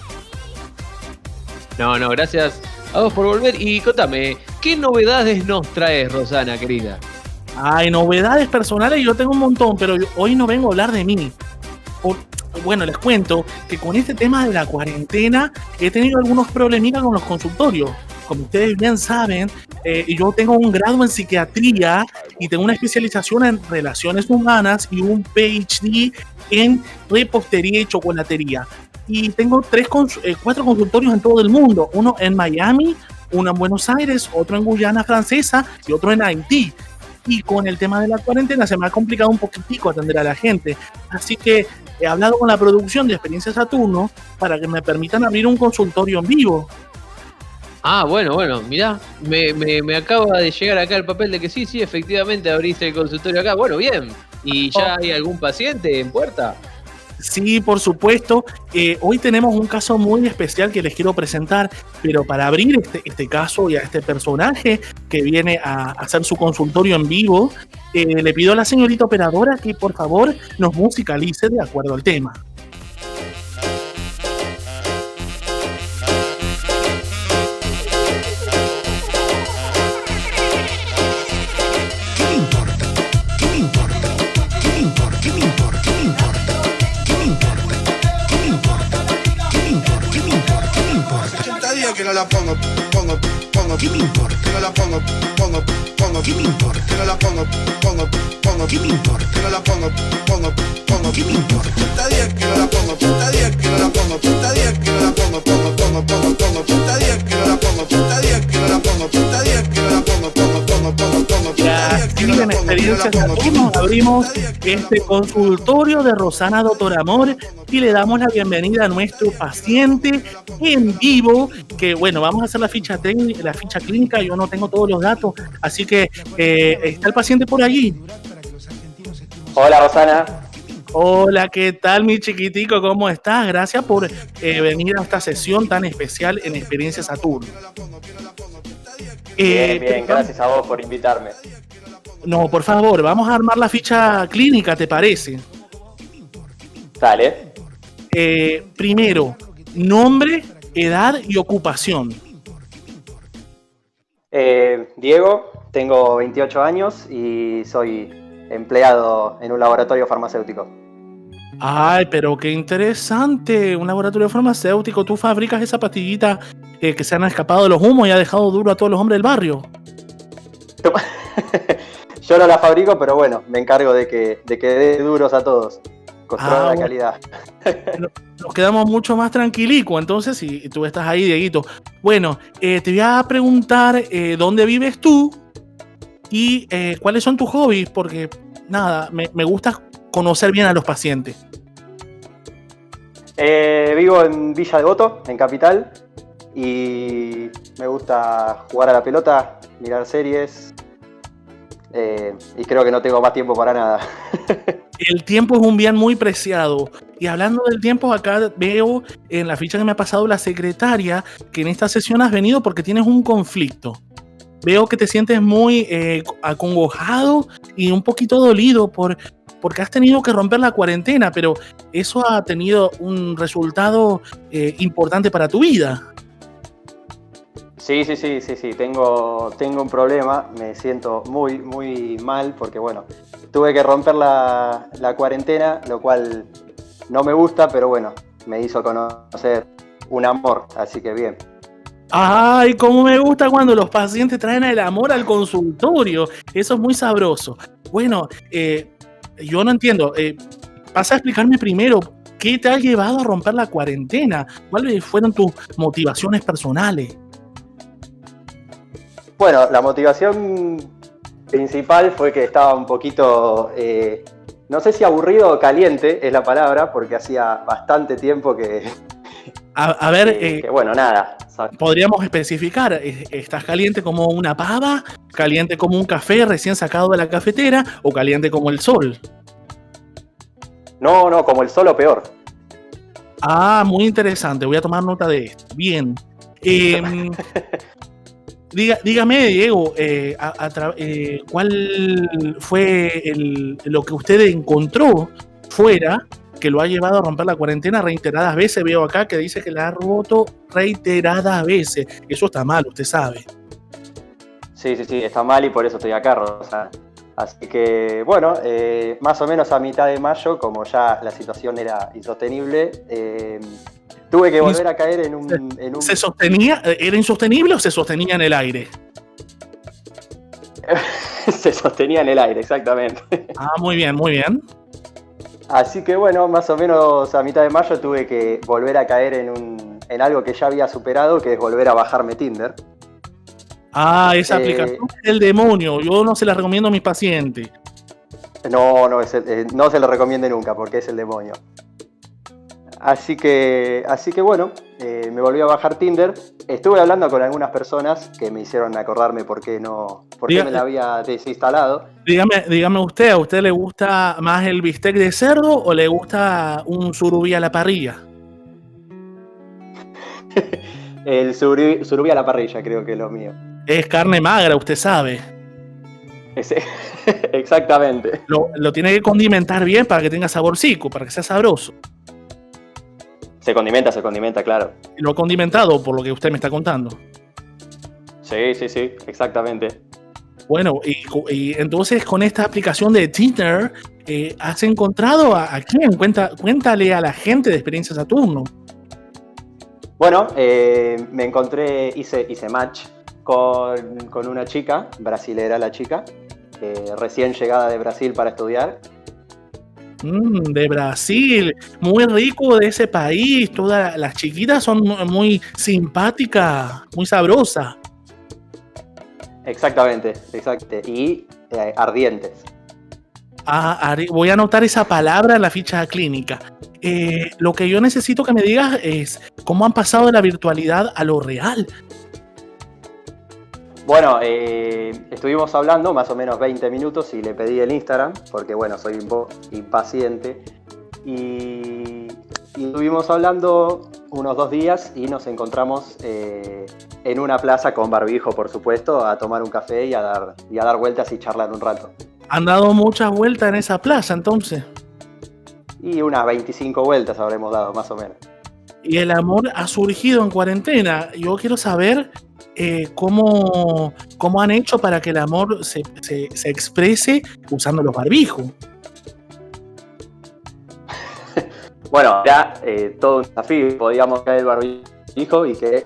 Speaker 5: no, no, gracias a vos por volver. Y contame, ¿qué novedades nos traes, Rosana, querida?
Speaker 7: Ay, novedades personales yo tengo un montón, pero hoy no vengo a hablar de mí. O- bueno, les cuento que con este tema de la cuarentena he tenido algunos problemitas con los consultorios. Como ustedes bien saben, eh, yo tengo un grado en psiquiatría y tengo una especialización en relaciones humanas y un PhD en repostería y chocolatería. Y tengo tres eh, cuatro consultorios en todo el mundo, uno en Miami, uno en Buenos Aires, otro en Guyana Francesa y otro en Haití y con el tema de la cuarentena se me ha complicado un poquitico atender a la gente. Así que he hablado con la producción de Experiencia Saturno para que me permitan abrir un consultorio en vivo.
Speaker 5: Ah, bueno, bueno, mirá, me, me, me acaba de llegar acá el papel de que sí, sí, efectivamente abriste el consultorio acá. Bueno, bien. ¿Y ya hay algún paciente en puerta?
Speaker 7: Sí, por supuesto. Eh, hoy tenemos un caso muy especial que les quiero presentar, pero para abrir este, este caso y a este personaje que viene a hacer su consultorio en vivo, eh, le pido a la señorita operadora que por favor nos musicalice de acuerdo al tema.
Speaker 23: Que no la pongo, pongo, pongo.
Speaker 21: ¿Qué me importa?
Speaker 23: Que no la pongo, pongo, pongo.
Speaker 21: ¿Qué me importa?
Speaker 23: Que no la pongo, pongo, pongo.
Speaker 21: ¿Qué me importa?
Speaker 23: Que no la pongo, pongo, pongo.
Speaker 21: ¿Qué me importa?
Speaker 23: 80 días que no la pongo, 80 días que no la pongo, 80 días que no la pongo, pongo, pongo, pongo, pongo. 80 días que no la pongo, 80 días que no la pongo,
Speaker 7: Y así en Experiencia Saturno abrimos este consultorio de Rosana Doctor Amor y le damos la bienvenida a nuestro paciente en vivo, que bueno, vamos a hacer la ficha técnica, la ficha clínica, yo no tengo todos los datos, así que eh, está el paciente por allí.
Speaker 13: Hola Rosana.
Speaker 7: Hola, ¿qué tal mi chiquitico? ¿Cómo estás? Gracias por eh, venir a esta sesión tan especial en Experiencia Saturno. Eh,
Speaker 13: Bien, bien, gracias a vos por invitarme.
Speaker 7: No, por favor, vamos a armar la ficha clínica, ¿te parece?
Speaker 13: Dale.
Speaker 7: Eh, primero, nombre, edad y ocupación.
Speaker 13: Eh, Diego, tengo 28 años y soy empleado en un laboratorio farmacéutico.
Speaker 7: Ay, pero qué interesante. Un laboratorio farmacéutico. Tú fabricas esa pastillita eh, que se han escapado de los humos y ha dejado duro a todos los hombres del barrio.
Speaker 13: Yo no la fabrico, pero bueno, me encargo de que, de que dé duros a todos. Controla
Speaker 7: Ah,
Speaker 13: la
Speaker 7: bueno.
Speaker 13: calidad.
Speaker 7: Nos quedamos mucho más tranquilicos entonces si tú estás ahí, Dieguito. Bueno, eh, te voy a preguntar eh, dónde vives tú y eh, cuáles son tus hobbies, porque nada, me, me gusta conocer bien a los pacientes.
Speaker 13: Vivo en Villa Devoto, en Capital, y me gusta jugar a la pelota, mirar series, eh, y creo que no tengo más tiempo para nada.
Speaker 7: El tiempo es un bien muy preciado. Y hablando del tiempo, acá veo en la ficha que me ha pasado la secretaria que en esta sesión has venido porque tienes un conflicto. veo que te sientes muy eh, acongojado y un poquito dolido por, porque has tenido que romper la cuarentena, pero eso ha tenido un resultado eh, importante para tu vida.
Speaker 13: Sí, sí, sí, sí, sí, tengo, tengo un problema, me siento muy, muy mal porque bueno, tuve que romper la, la cuarentena, lo cual no me gusta, pero bueno, me hizo conocer un amor, así que bien.
Speaker 7: Ay, cómo me gusta cuando los pacientes traen el amor al consultorio. Eso es muy sabroso. Bueno, eh, yo no entiendo. Eh, vas a explicarme primero qué te ha llevado a romper la cuarentena. ¿Cuáles fueron tus motivaciones personales?
Speaker 13: Bueno, la motivación principal fue que estaba un poquito, eh, no sé si aburrido o caliente es la palabra, porque hacía bastante tiempo que,
Speaker 7: A, a ver, eh,
Speaker 13: que, bueno, nada.
Speaker 7: podríamos especificar. ¿Estás caliente como una pava? ¿Caliente como un café recién sacado de la cafetera? ¿O caliente como el sol?
Speaker 13: No, no, como el solo peor.
Speaker 7: Ah, muy interesante. Voy a tomar nota de esto. Bien. Em, diga- dígame, Diego, eh, eh, ¿cuál fue lo que usted encontró fuera que lo ha llevado a romper la cuarentena reiteradas veces? Veo acá que dice que la ha roto reiteradas veces. Eso está mal, usted sabe.
Speaker 13: Sí, sí, sí, está mal y por eso estoy acá, Rosa. Así que, bueno, eh, más o menos a mitad de mayo, como ya la situación era insostenible, tuve que volver a caer en un... en un-
Speaker 7: ¿Se sostenía? eh, ¿Era insostenible o se sostenía en el aire?
Speaker 13: se sostenía en el aire, exactamente.
Speaker 7: Ah, muy bien, muy bien.
Speaker 13: Así que bueno, más o menos a mitad de mayo tuve que volver a caer en, un, en algo que ya había superado, que es volver a bajarme Tinder.
Speaker 7: Ah, esa
Speaker 13: Eh,
Speaker 7: aplicación es el demonio. Yo no se la recomiendo a mis pacientes.
Speaker 13: No, no, es el- eh, no se lo recomiende nunca porque es el demonio. Así que, así que bueno, eh, me volví a bajar Tinder. Estuve hablando con algunas personas que me hicieron acordarme por qué no, por qué me la había desinstalado.
Speaker 7: Dígame, dígame usted, ¿a usted le gusta más el bistec de cerdo o le gusta un surubí a la parrilla?
Speaker 13: El surubí, surubí a la parrilla, creo que es lo mío.
Speaker 7: Es carne magra, usted sabe.
Speaker 13: Ese- exactamente.
Speaker 7: Lo, lo tiene que condimentar bien para que tenga saborcico, para que sea sabroso.
Speaker 13: Se condimenta, se condimenta, claro.
Speaker 7: Lo ha condimentado por lo que usted me está contando.
Speaker 13: Sí, sí, sí, exactamente.
Speaker 7: Bueno, y, entonces con esta aplicación de Tinder, eh, ¿has encontrado a, a quién? Cuenta, cuéntale a la gente de Experiencia Saturno.
Speaker 13: Bueno, eh, me encontré, hice, hice match con, con una chica, brasilera la chica, eh, recién llegada de Brasil para estudiar.
Speaker 7: Mm, de Brasil, muy rico de ese país. Todas las chiquitas son mu- muy simpáticas, muy sabrosas.
Speaker 13: Exactamente, exactamente. Y eh, ardientes.
Speaker 7: Ah, voy a anotar esa palabra en la ficha clínica. Eh, lo que yo necesito que me digas es cómo han pasado de la virtualidad a lo real.
Speaker 13: Bueno, eh, estuvimos hablando más o menos 20 minutos y le pedí el Instagram, porque bueno, soy un poco impaciente. Y, y estuvimos hablando unos dos días y nos encontramos eh, en una plaza con barbijo, por supuesto, a tomar un café y a dar, y a dar vueltas y charlar un rato.
Speaker 7: Han dado muchas vueltas en esa plaza entonces.
Speaker 13: Y unas 25 vueltas habremos dado, más o menos.
Speaker 7: Y el amor ha surgido en cuarentena. Yo quiero saber eh, cómo, cómo han hecho para que el amor se, se- se exprese usando los barbijos.
Speaker 13: Bueno, era eh, todo un desafío, podíamos caer el barbijo y que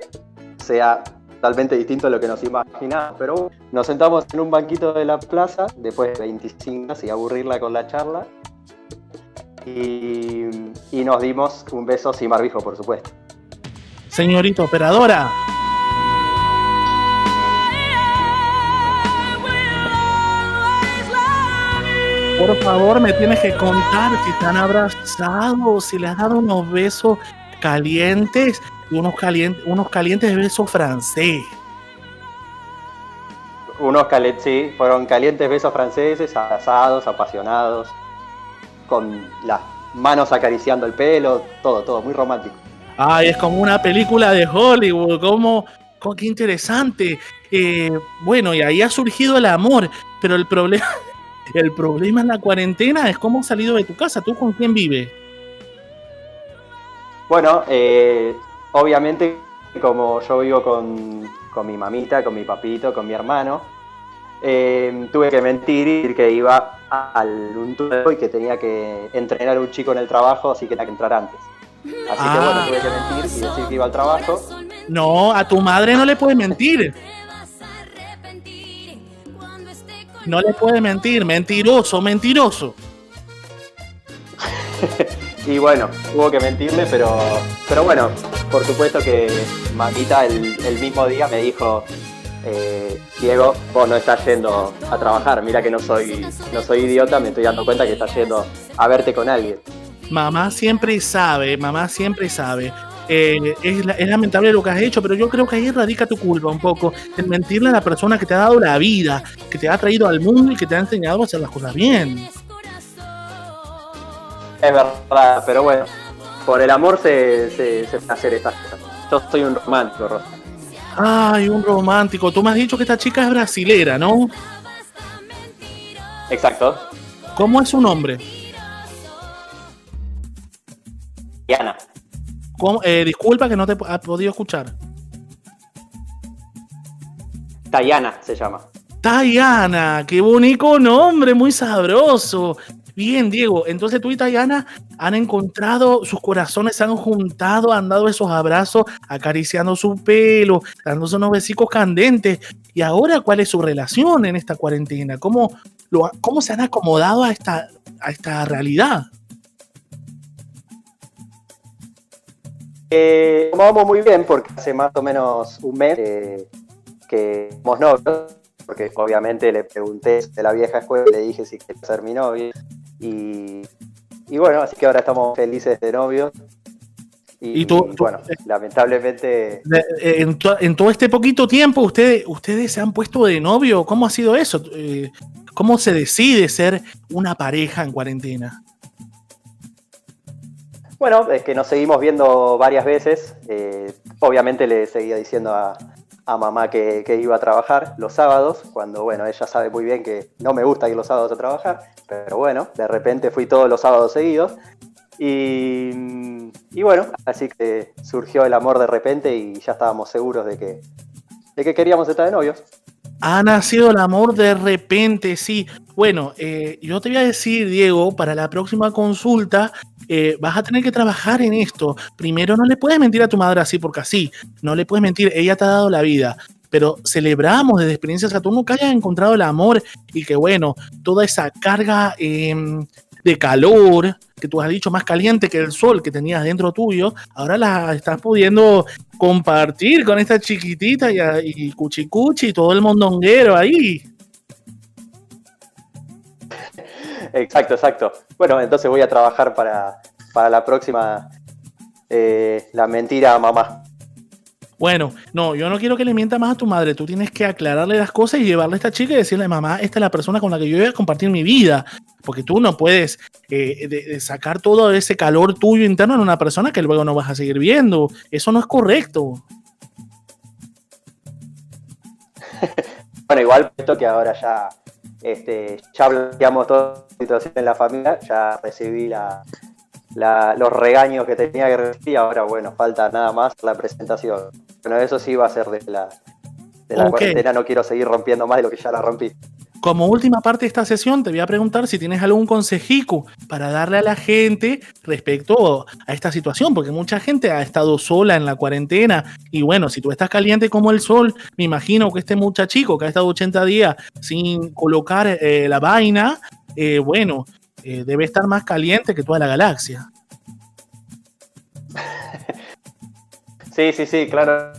Speaker 13: sea totalmente distinto a lo que nos imaginábamos. Pero bueno, nos sentamos en un banquito de la plaza, después de 25 años y aburrirla con la charla. Y, y nos dimos un beso sin barbijo, por supuesto.
Speaker 7: Señorita operadora. Por favor, me tienes que contar si están abrazados, si le has dado unos besos calientes y unos calientes, unos calientes besos francés.
Speaker 13: Unos cali- sí, fueron calientes besos franceses, abrazados, apasionados, con las manos acariciando el pelo, todo, todo, muy romántico.
Speaker 7: Ay, es como una película de Hollywood, como Co- Qué interesante. Eh, bueno, y ahí ha surgido el amor, pero el problema, el problema en la cuarentena es cómo has salido de tu casa. ¿Tú con quién vives?
Speaker 13: Bueno, eh, obviamente, como yo vivo con, con mi mamita, con mi papito, con mi hermano, eh, tuve que mentir y decir que iba al Untudo y que tenía que entrenar a un chico en el trabajo, así que tenía que entrar antes. Así que bueno,
Speaker 7: Ah.
Speaker 13: tuve que mentir y decir que iba al trabajo.
Speaker 7: No, a tu madre no le puedes mentir. No le puedes mentir, mentiroso, mentiroso.
Speaker 13: Y bueno, hubo que mentirle, pero, pero bueno, por supuesto que mamita el, el mismo día me dijo, eh, Diego, vos no estás yendo a trabajar, mira que no soy, no soy idiota, me estoy dando cuenta que estás yendo a verte con alguien.
Speaker 7: Mamá siempre sabe, mamá siempre sabe. Eh, es, la- es lamentable lo que has hecho, pero yo creo que ahí radica tu culpa un poco. En mentirle a la persona que te ha dado la vida, que te ha traído al mundo y que te ha enseñado a hacer las cosas bien.
Speaker 13: Es verdad, pero bueno, por el amor se, se, se hacer estas cosas. Yo soy un romántico, Rosa.
Speaker 7: Ay, un romántico. Tú me has dicho que esta chica es brasilera, ¿no?
Speaker 13: Exacto,
Speaker 7: ¿Cómo es su nombre?
Speaker 13: Diana.
Speaker 7: ¿Cómo- eh, disculpa que no te he podido escuchar.
Speaker 13: Tayana se llama.
Speaker 7: Tayana, qué bonito nombre, muy sabroso. Bien, Diego, entonces tú y Tayana han encontrado, sus corazones se han juntado, han dado esos abrazos, acariciando su pelo, dándose unos besicos candentes. Y ahora, ¿cuál es su relación en esta cuarentena? ¿Cómo, lo, cómo se han acomodado a esta, a esta realidad?
Speaker 13: Eh, como vamos muy bien, porque hace más o menos un mes eh, que somos novios, porque obviamente le pregunté de la vieja escuela y le dije si quería ser mi novio. Y, y bueno, así que ahora estamos felices de novios. Y,
Speaker 7: Y tú- tú-
Speaker 13: bueno, lamentablemente
Speaker 7: De- eh, En, to- en todo este poquito tiempo, ustedes, ustedes se han puesto de novio. ¿Cómo ha sido eso? Eh, ¿Cómo se decide ser una pareja en cuarentena?
Speaker 13: Bueno, es que nos seguimos viendo varias veces. eh, obviamente le seguía diciendo a, mamá que, iba a trabajar los sábados, cuando bueno, ella sabe muy bien que no me gusta ir los sábados a trabajar, pero bueno, de repente fui todos los sábados seguidos. Y, y bueno, así que surgió el amor de repente y ya estábamos seguros de que, de que queríamos estar de novios.
Speaker 7: Ha nacido el amor de repente, sí. Bueno, eh, yo te voy a decir, Diego, para la próxima consulta eh, vas a tener que trabajar en esto. Primero, no le puedes mentir a tu madre así porque así. No le puedes mentir, ella te ha dado la vida. Pero celebramos desde Experiencia Saturno que hayas encontrado el amor y que, bueno, toda esa carga em, de calor que tú has dicho más caliente que el sol que tenías dentro tuyo, ahora la estás pudiendo compartir con esta chiquitita y, y cuchicuchi y todo el mondonguero ahí.
Speaker 13: Exacto, exacto. Bueno, entonces voy a trabajar para, para la próxima eh, La mentira a mamá.
Speaker 7: Bueno, no, yo no quiero que le mienta más a tu madre. Tú tienes que aclararle las cosas y llevarle a esta chica y decirle, mamá, esta es la persona con la que yo voy a compartir mi vida. Porque tú no puedes eh, de- de sacar todo ese calor tuyo interno en una persona que luego no vas a seguir viendo. Eso no es correcto.
Speaker 13: Bueno, igual esto que ahora ya, este, ya planteamos toda la situación en la familia, ya recibí la, la- los regaños que tenía que recibir ahora, bueno, falta nada más la presentación. Bueno, eso sí va a ser de la, de la cuarentena, no quiero seguir rompiendo más de lo que ya la rompí.
Speaker 7: Como última parte de esta sesión, te voy a preguntar si tienes algún consejico para darle a la gente respecto a esta situación, porque mucha gente ha estado sola en la cuarentena y bueno, si tú estás caliente como el sol, me imagino que este muchachico que ha estado 80 días sin colocar eh, la vaina, eh, bueno, eh, debe estar más caliente que toda la galaxia.
Speaker 13: Sí, sí, sí, claro.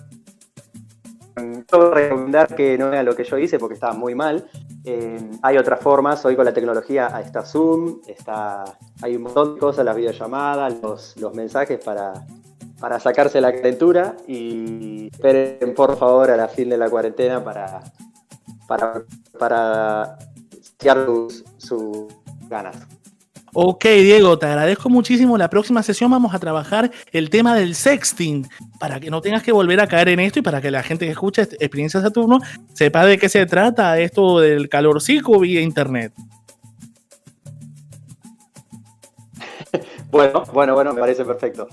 Speaker 13: Yo recomendar que no hagan lo que yo hice porque estaba muy mal. Eh, hay otras formas, hoy con la tecnología está Zoom, está, hay un montón de cosas, las videollamadas, los, mensajes para, para sacarse la calentura y esperen por favor a la fin de la cuarentena para, para, para sus, sus ganas.
Speaker 7: Ok, Diego, te agradezco muchísimo. La próxima sesión vamos a trabajar el tema del sexting para que no tengas que volver a caer en esto y para que la gente que escucha este- Experiencia Saturno sepa de qué se trata esto del calorcico vía internet.
Speaker 13: Bueno, bueno, bueno, me parece perfecto.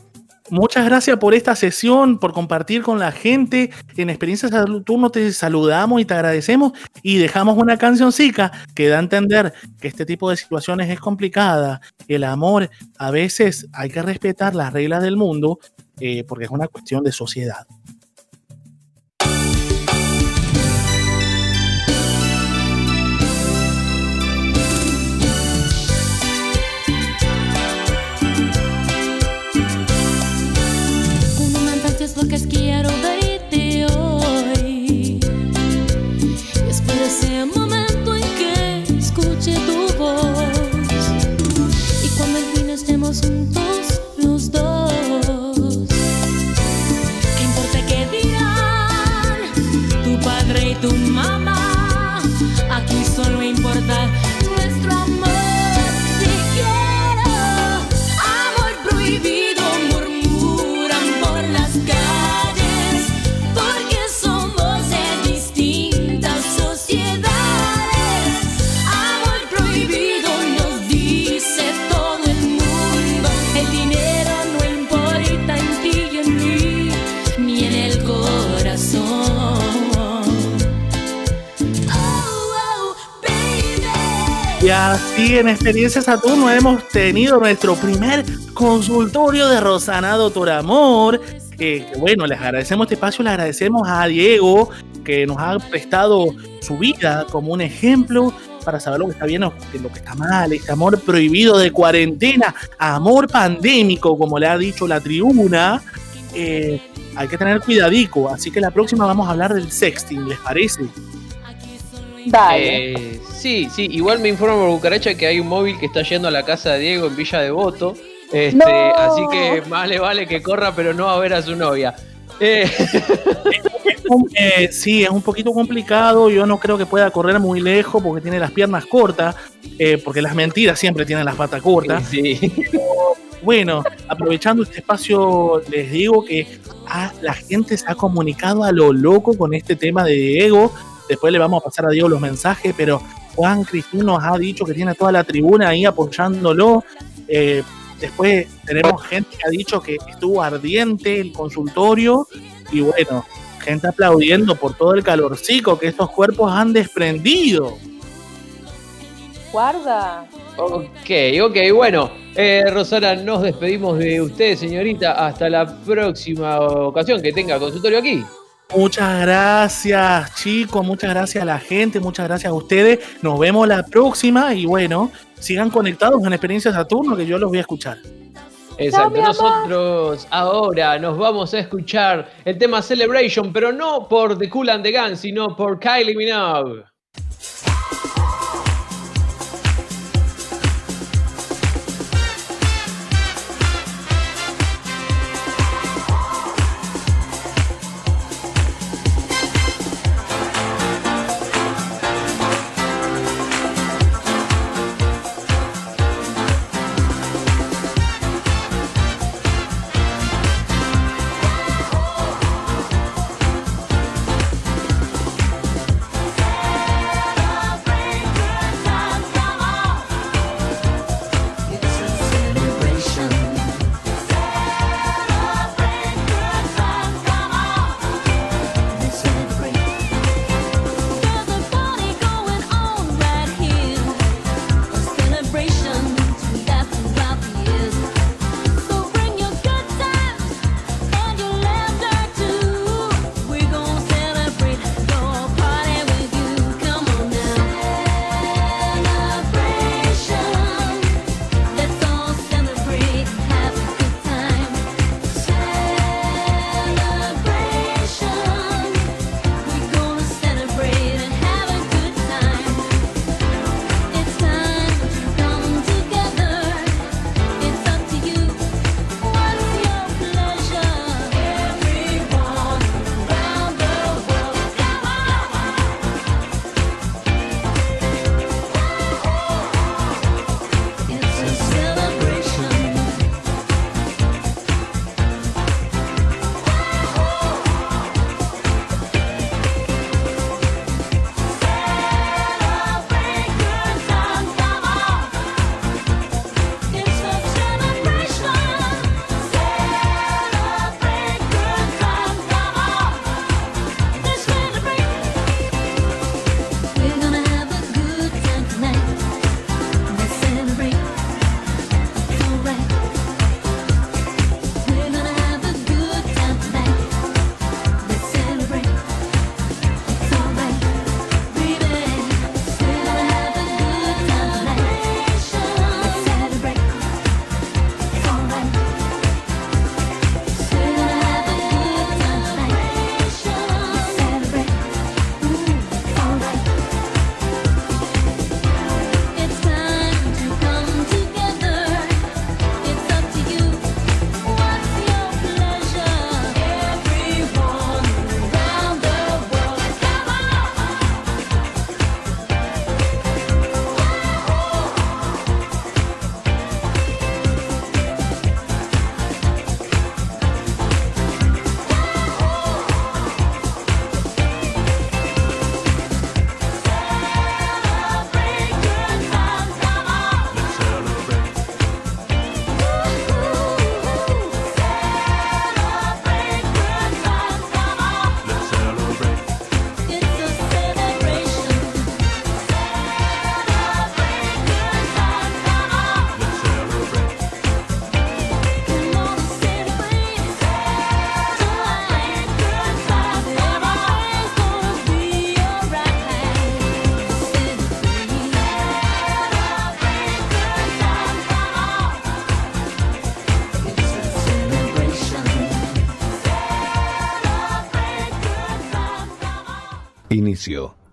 Speaker 7: Muchas gracias por esta sesión, por compartir con la gente. En Experiencia Saturno te saludamos y te agradecemos y dejamos una cancioncica que da a entender que este tipo de situaciones es complicada. El amor, a veces hay que respetar las reglas del mundo eh, porque es una cuestión de sociedad.
Speaker 11: Quiero verte hoy. Y espero ese momento en que escuche tu voz. Y cuando al fin estemos juntos los dos. ¿Qué importa qué dirán tu padre y tu mamá? En
Speaker 7: Experiencia Saturno hemos tenido nuestro primer consultorio de Rosana Doctor Amor. Eh, bueno, les agradecemos este espacio, le agradecemos a Diego que nos ha prestado su vida como un ejemplo para saber lo que está bien o lo que está mal, este amor prohibido de cuarentena, amor pandémico, como le ha dicho la tribuna. Eh, hay que tener cuidadico, así que la próxima vamos a hablar del sexting, ¿les parece?
Speaker 5: Eh, sí, sí, igual me informa por Bucaracha que hay un móvil que está yendo a la casa de Diego en Villa Devoto. Este,
Speaker 7: ¡No!
Speaker 5: Así que más le vale que corra, pero no a ver a su novia. Eh,
Speaker 7: Eh, sí, es un poquito complicado. Yo no creo que pueda correr muy lejos porque tiene las piernas cortas. eh, porque las mentiras siempre tienen las patas cortas. Pero, bueno, aprovechando este espacio, les digo que ah, la gente se ha comunicado a lo loco con este tema de Diego. Después le vamos a pasar a Diego los mensajes, pero Juan Cristín nos ha dicho que tiene toda la tribuna ahí apoyándolo. Eh, después tenemos gente que ha dicho que estuvo ardiente el consultorio y bueno, gente aplaudiendo por todo el calorcico que estos cuerpos han desprendido.
Speaker 6: Guarda.
Speaker 5: ok, ok, bueno. eh, Rosana, nos despedimos de usted, señorita. Hasta la próxima ocasión que tenga consultorio aquí.
Speaker 7: Muchas gracias, chicos. Muchas gracias a la gente. Muchas gracias a ustedes. Nos vemos la próxima. Y bueno, sigan conectados en Experiencia Saturno, que yo los voy a escuchar.
Speaker 5: Exacto, nosotros ahora nos vamos a escuchar el tema Celebration, pero no por The Cool and the Gang, sino por Kylie Minogue.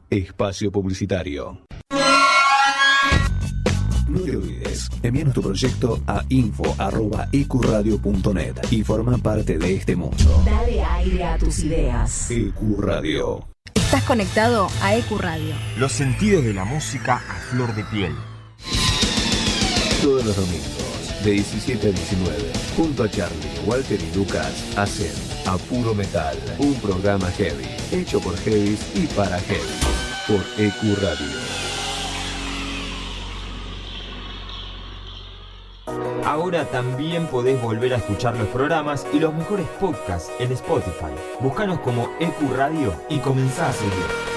Speaker 24: Espacio publicitario. No te olvides, envíanos tu proyecto a info.ecuradio.net y forma parte de este mundo.
Speaker 25: Dale aire a tus ideas.
Speaker 24: Ecuradio.
Speaker 25: Estás conectado a EQ Radio.
Speaker 26: Los sentidos de la música a flor de piel.
Speaker 24: Todos los domingos, de 17 a 19, junto a Charlie, Walter y Lucas, hacen A Puro Metal, un programa heavy, hecho por heavies y para heavy, por EQ Radio.
Speaker 26: Ahora también podés volver a escuchar los programas y los mejores podcasts en Spotify. Búscanos como EQ Radio y comenzá a seguir.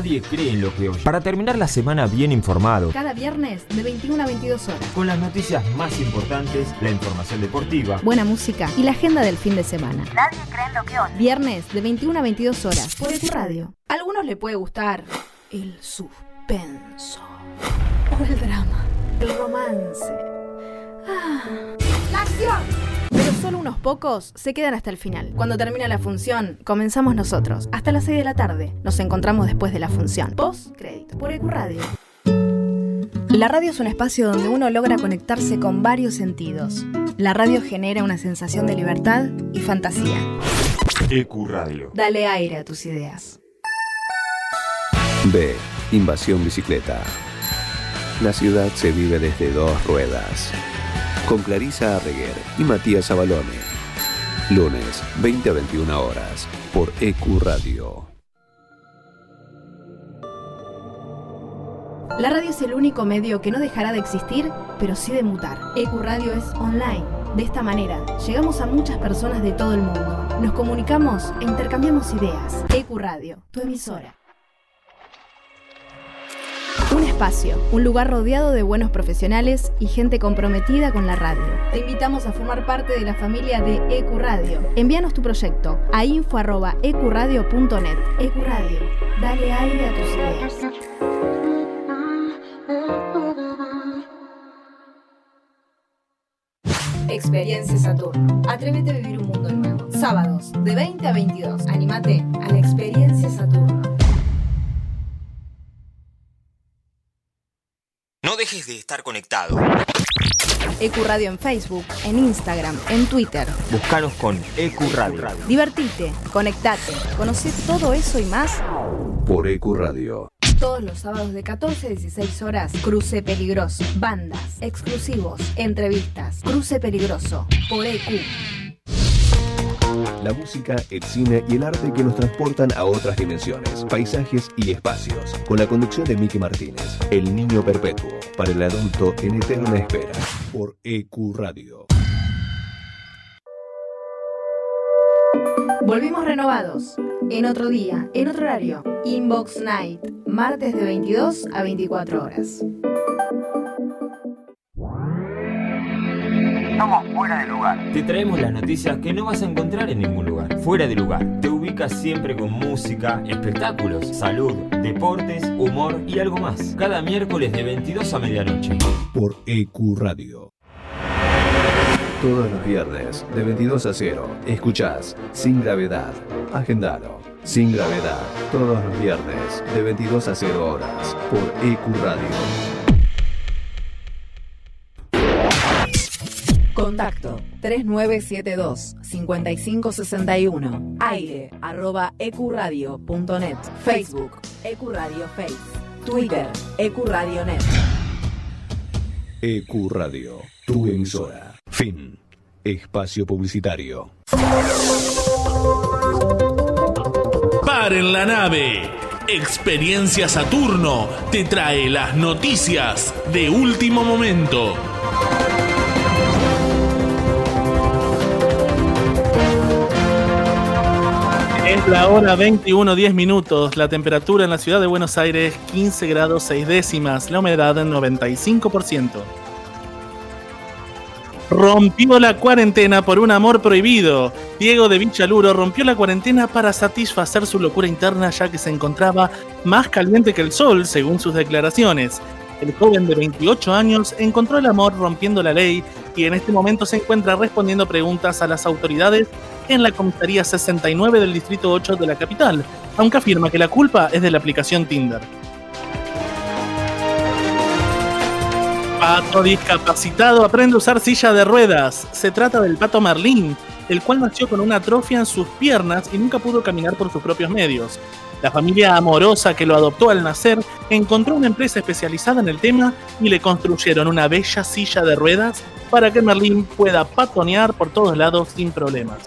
Speaker 26: Nadie cree en lo que oye. Para terminar la semana bien informado,
Speaker 25: Cada viernes de 21 a 22 horas.
Speaker 26: con las noticias más importantes, la información deportiva,
Speaker 25: Buena música y la agenda del fin de semana.
Speaker 11: Nadie cree en lo que oye.
Speaker 25: Viernes de 21 a 22 horas por EQ Radio. A algunos le puede gustar el suspenso o el drama, el romance. Ah. ¡La acción! Pero solo unos pocos se quedan hasta el final. Cuando termina la función, comenzamos nosotros. Hasta las 6 de la tarde. Nos encontramos después de la función. Post crédito por EQ Radio. La radio es un espacio donde uno logra conectarse con varios sentidos. La radio genera una sensación de libertad y fantasía.
Speaker 26: EQ Radio.
Speaker 25: Dale aire a tus ideas.
Speaker 24: B. Invasión bicicleta. La ciudad se vive desde dos ruedas. Con Clarisa Arreguer y Matías Abalone. Lunes, 20 a 21 horas, por EQ Radio.
Speaker 25: La radio es el único medio que no dejará de existir, pero sí de mutar. EQ Radio es online. De esta manera, llegamos a muchas personas de todo el mundo. Nos comunicamos e intercambiamos ideas. EQ Radio, tu emisora. Un espacio, un lugar rodeado de buenos profesionales y gente comprometida con la radio. Te invitamos a formar parte de la familia de EQ Radio. Envíanos tu proyecto a info.ecuradio.net. EQ Radio, dale aire a tus ideas. Experiencia Saturno. Atrévete a vivir un mundo nuevo. Sábados, de 20 a 22. Anímate a la Experiencia Saturno.
Speaker 26: No dejes de estar conectado.
Speaker 25: EQ Radio en Facebook, en Instagram, en Twitter.
Speaker 26: Búscanos con EQ Radio.
Speaker 25: Divertite, conectate, conoce todo eso y más
Speaker 24: Por EQ Radio.
Speaker 25: todos los sábados de 14 a 16 horas. Cruce Peligroso. Bandas, exclusivos, entrevistas. Cruce Peligroso. Por E EQ.
Speaker 24: La música, el cine y el arte que nos transportan a otras dimensiones, paisajes y espacios. Con la conducción de Miki Martínez, El Niño Perpetuo, para el adulto en eterna espera, por EQ Radio.
Speaker 25: Volvimos renovados. En otro día, en otro horario. Inbox Night. Martes de 22 a 24 horas.
Speaker 26: Estamos fuera de lugar. Te traemos las noticias que no vas a encontrar en ningún lugar. Fuera de lugar. Te ubicas siempre con música, espectáculos, salud, deportes, humor y algo más. Cada miércoles de 22 a medianoche.
Speaker 24: Por EQ Radio. Todos los viernes, de 22 a 0, escuchás Sin Gravedad. Agendalo. Sin Gravedad. Todos los viernes, de 22 a 0 horas, por EQ Radio.
Speaker 25: Contacto 3972-5561. Aire arroba ecuradio.net. Facebook Ecuradio Face. Twitter Ecuradionet.
Speaker 24: EQ Radio, tu emisora. Fin. Espacio publicitario.
Speaker 7: Paren la nave. Experiencia Saturno te trae las noticias de último momento. La hora 21, 10 minutos. La temperatura en la ciudad de Buenos Aires 15 grados 6 décimas. La humedad en 95%. Rompió la cuarentena por un amor prohibido. Diego de Vichaluro rompió la cuarentena para satisfacer su locura interna ya que se encontraba más caliente que el sol, según sus declaraciones. El joven de 28 años encontró el amor rompiendo la ley y en este momento se encuentra respondiendo preguntas a las autoridades en la comisaría 69 del distrito 8 de la capital, aunque afirma que la culpa es de la aplicación Tinder. Pato discapacitado aprende a usar silla de ruedas. Se trata del pato Merlín, el cual nació con una atrofia en sus piernas y nunca pudo caminar por sus propios medios. La familia amorosa que lo adoptó al nacer encontró una empresa especializada en el tema y le construyeron una bella silla de ruedas para que Merlín pueda patonear por todos lados sin problemas.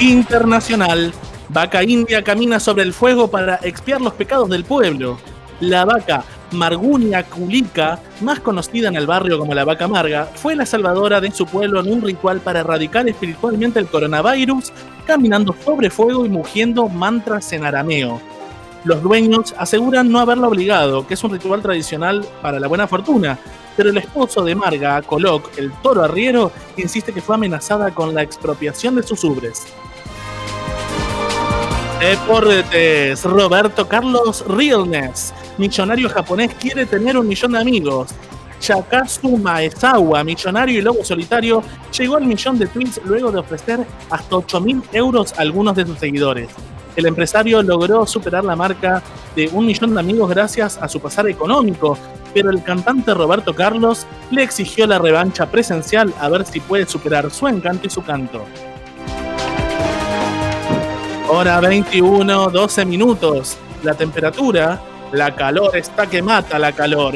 Speaker 7: Internacional. Vaca india camina sobre el fuego para expiar los pecados del pueblo. La vaca Margunia Kulika, más conocida en el barrio como la vaca amarga, fue la salvadora de su pueblo en un ritual para erradicar espiritualmente el coronavirus, caminando sobre fuego y mugiendo mantras en arameo. Los dueños aseguran no haberla obligado, que es un ritual tradicional para la buena fortuna, pero el esposo de Marga, Coloc, el toro arriero, insiste que fue amenazada con la expropiación de sus ubres. Deportes. Roberto Carlos Realness, millonario japonés, quiere tener un millón de amigos. Shakazu Maezawa, millonario y lobo solitario, llegó al millón de tweets luego de ofrecer hasta 8.000 euros a algunos de sus seguidores. El empresario logró superar la marca de un millón de amigos gracias a su pasar económico, pero el cantante Roberto Carlos le exigió la revancha presencial a ver si puede superar su encanto y su canto. Hora 21, 12 minutos. La temperatura, la calor está que mata la calor.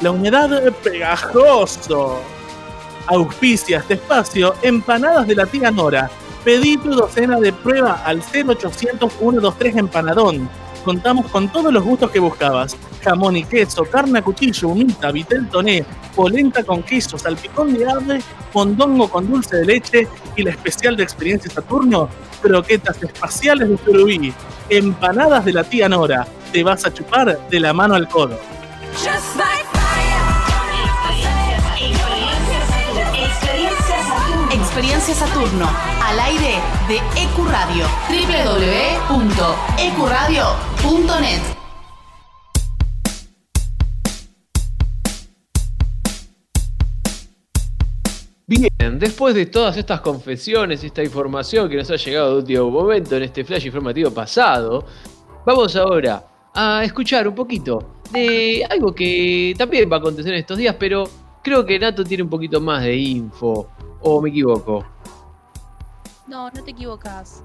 Speaker 7: La humedad pegajoso. Auspicia este espacio empanadas de la tía Nora. Pedí tu docena de prueba al 0800 123 Empanadón. Contamos con todos los gustos que buscabas. Jamón y queso, carne a cuchillo, humita, vitel toné, polenta con queso, salpicón de ave, mondongo con dulce de leche y la especial de Experiencia Saturno, croquetas espaciales de surubí, empanadas de la tía Nora. Te vas a chupar de la mano al codo.
Speaker 4: Experiencia Saturno, al aire de EQ Radio, www.ecuradio.net.
Speaker 5: Bien, después de todas estas confesiones, esta información que nos ha llegado de último momento en este flash informativo pasado, vamos ahora a escuchar un poquito de algo que también va a acontecer en estos días, pero creo que Nato tiene un poquito más de info, o me equivoco.
Speaker 6: No, no te equivocas.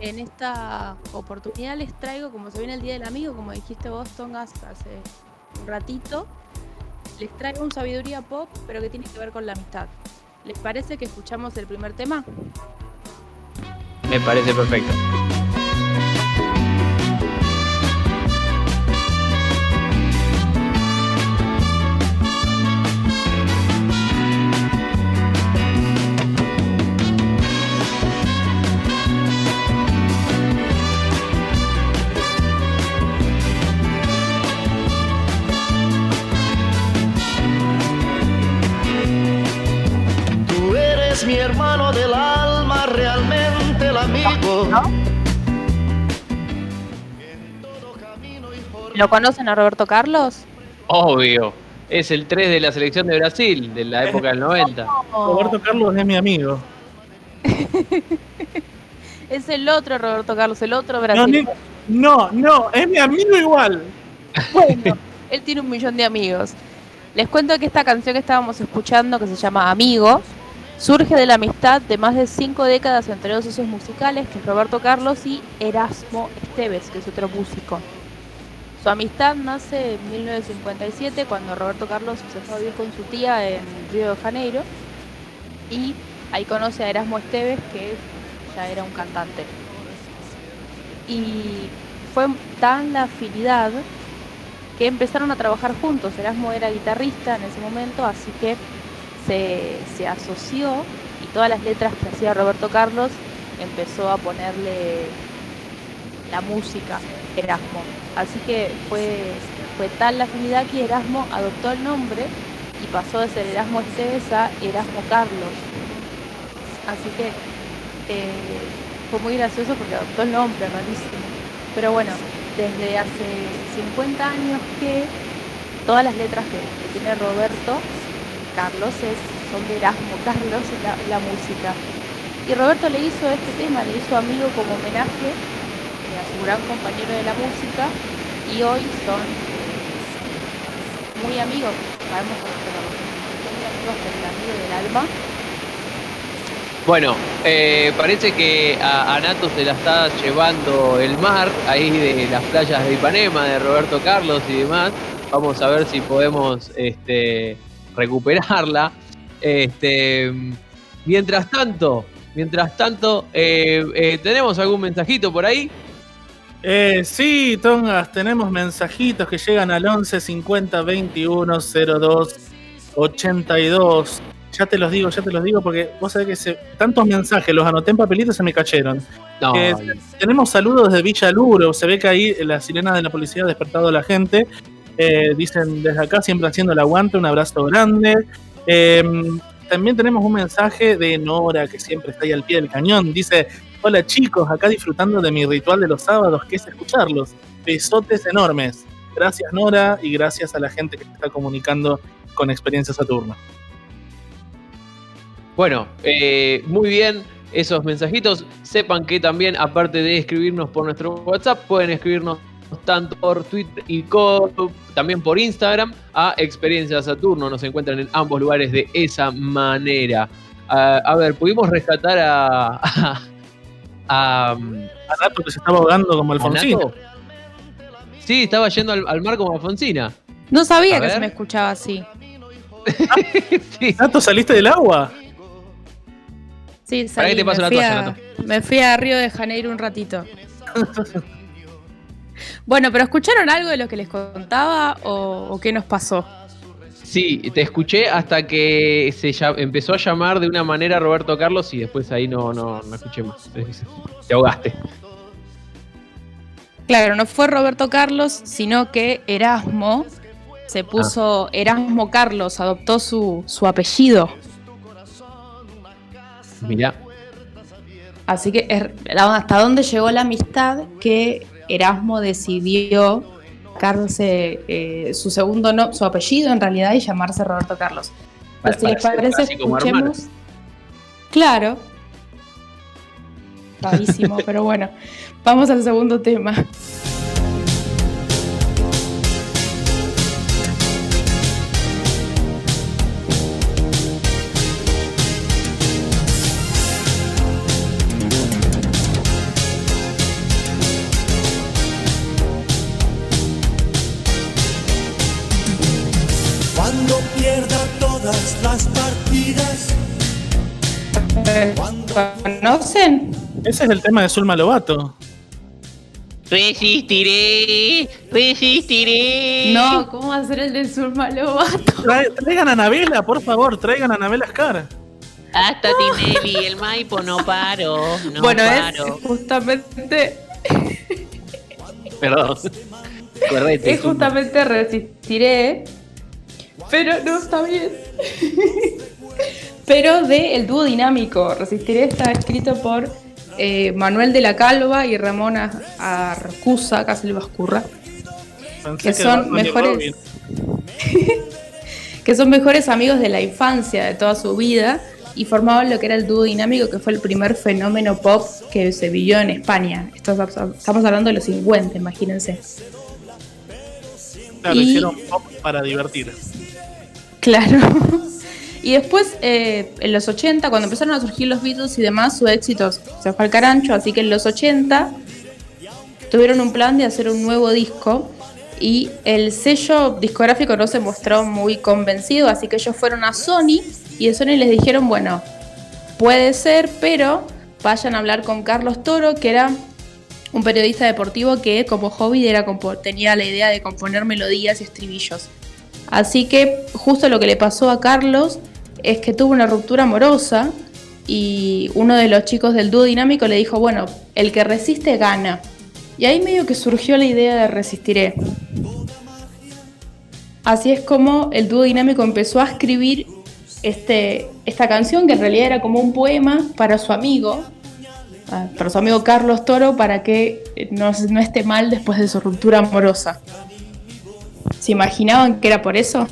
Speaker 6: En esta oportunidad les traigo, como se viene el Día del Amigo, como dijiste vos, Tongas, hace un ratito, les traigo un sabiduría pop, pero que tiene que ver con la amistad. ¿Les parece que escuchamos el primer tema?
Speaker 5: Me parece perfecto.
Speaker 27: Mi hermano del alma, realmente el amigo.
Speaker 6: ¿Lo conocen a Roberto Carlos?
Speaker 5: Obvio. Es el 3 de la selección de Brasil, de la época del 90.
Speaker 7: Roberto Carlos es mi amigo.
Speaker 6: Es el otro Roberto Carlos, el otro
Speaker 7: No,
Speaker 6: brasileño.
Speaker 7: no, no, es mi amigo igual.
Speaker 6: Bueno, él tiene un millón de amigos. Les cuento que esta canción que estábamos escuchando, que se llama Amigo, surge de la amistad de más de cinco décadas entre dos socios musicales, que es Roberto Carlos y Erasmo Esteves, que es otro músico. Su amistad nace en 1957, cuando Roberto Carlos se fue a vivir con su tía en Río de Janeiro, y ahí conoce a Erasmo Esteves, que ya era un cantante. Y fue tan la afinidad que empezaron a trabajar juntos. Erasmo era guitarrista en ese momento, así que se, asoció y todas las letras que hacía Roberto Carlos empezó a ponerle la música Erasmo. Así que fue, fue tal la afinidad que Erasmo adoptó el nombre y pasó de ser Erasmo Esteves a Erasmo Carlos. Así que eh, fue muy gracioso porque adoptó el nombre, rarísimo. Pero bueno, desde hace 50 años que todas las letras que tiene Roberto Carlos es, son de Erasmo Carlos la, la música. Y Roberto le hizo este tema, le hizo amigo como homenaje eh, a su gran compañero de la música y hoy son muy amigos, sabemos que son muy amigos del amigo del alma.
Speaker 5: Bueno, eh, parece que a, a Nato se la está llevando el mar, ahí de las playas de Ipanema, de Roberto Carlos y demás. Vamos a ver si podemos este, recuperarla. Este, mientras tanto, mientras tanto, eh, eh, ¿tenemos algún mensajito por ahí?
Speaker 7: Eh, sí, Tongas, tenemos mensajitos que llegan al 11 50 21 02 82. Ya te los digo, ya te los digo, porque vos sabés que se- tantos mensajes los anoté en papelitos y se me cayeron.
Speaker 5: No,
Speaker 7: Eh, tenemos saludos desde Villa Luro, se ve que ahí la sirena de la policía ha despertado a la gente. Eh, dicen desde acá siempre haciendo el aguante, un abrazo grande. Eh, también tenemos un mensaje de Nora, que siempre está ahí al pie del cañón. Dice, hola chicos, acá disfrutando de mi ritual de los sábados, que es escucharlos. Besotes enormes. Gracias Nora y gracias a la gente que está comunicando con Experiencia Saturno.
Speaker 5: Bueno, eh, muy bien esos mensajitos. Sepan que también, aparte de escribirnos por nuestro WhatsApp, pueden escribirnos tanto por Twitter y también por Instagram a Experiencia Saturno. Nos encuentran en ambos lugares de esa manera. Ah, a ver, pudimos rescatar a. a, a,
Speaker 7: A Nato que se estaba ahogando como Alfonsín.
Speaker 5: Nato? Sí, estaba yendo al, al mar como Alfonsina.
Speaker 6: No sabía
Speaker 5: A
Speaker 6: que
Speaker 5: ver.
Speaker 6: se me escuchaba así.
Speaker 7: Nato, ¿saliste del agua?
Speaker 6: Sí,
Speaker 5: Para
Speaker 6: salí,
Speaker 5: te la toalla, Nato.
Speaker 6: me fui a Río de Janeiro un ratito. bueno, pero ¿escucharon algo de lo que les contaba o, o qué nos pasó?
Speaker 5: Sí, te escuché hasta que se empezó a llamar de una manera Roberto Carlos y después ahí no, no, no escuché más. Te ahogaste.
Speaker 6: Claro, no fue Roberto Carlos, sino que Erasmo se puso Erasmo Carlos, adoptó su, su apellido.
Speaker 5: Mirá.
Speaker 6: Así que er- hasta dónde llegó la amistad que Erasmo decidió sacarse eh, su segundo no, su apellido en realidad y llamarse Roberto Carlos. Si les parece, escuchemos. Claro. Rarísimo, pero bueno. Vamos al segundo tema. ¿Conocen?
Speaker 7: Ese es el tema de Zulma Lobato.
Speaker 5: Resistiré, resistiré.
Speaker 6: No, ¿cómo hacer el de Zulma Lobato?
Speaker 7: Traigan a Anabela, por favor, traigan a Anabela Scar.
Speaker 5: Hasta Tinelli, el Maipo no paro. No
Speaker 6: bueno,
Speaker 5: paro.
Speaker 6: es justamente,
Speaker 5: Perdón. Correcto.
Speaker 6: es justamente resistiré, pero no está bien. Pero de el dúo dinámico. Resistiré está escrito por eh, Manuel de la Calva y Ramón Ar- Arcusa, casi le Que son mejores- que son mejores amigos de la infancia, de toda su vida, y formaban lo que era el dúo dinámico, que fue el primer fenómeno pop que se vivió en España. Estamos hablando de los 50, imagínense.
Speaker 7: Claro,
Speaker 6: Y-
Speaker 7: hicieron pop para divertir.
Speaker 6: Claro. Y después, eh, en los 80, cuando empezaron a surgir los Beatles y demás, su éxito se fue al carancho, así que en los 80 tuvieron un plan de hacer un nuevo disco y el sello discográfico no se mostró muy convencido, así que ellos fueron a Sony y de Sony les dijeron, bueno, puede ser, pero vayan a hablar con Carlos Toro, que era un periodista deportivo que como hobby era tenía la idea de componer melodías y estribillos. Así que justo lo que le pasó a Carlos es que tuvo una ruptura amorosa y uno de los chicos del dúo dinámico le dijo, bueno, el que resiste gana. Y ahí medio que surgió la idea de resistiré. Así es como el dúo dinámico empezó a escribir este, esta canción, que en realidad era como un poema para su amigo, a- para su amigo Carlos Toro para que no, no esté mal después de su ruptura amorosa. ¿Se imaginaban que era por eso?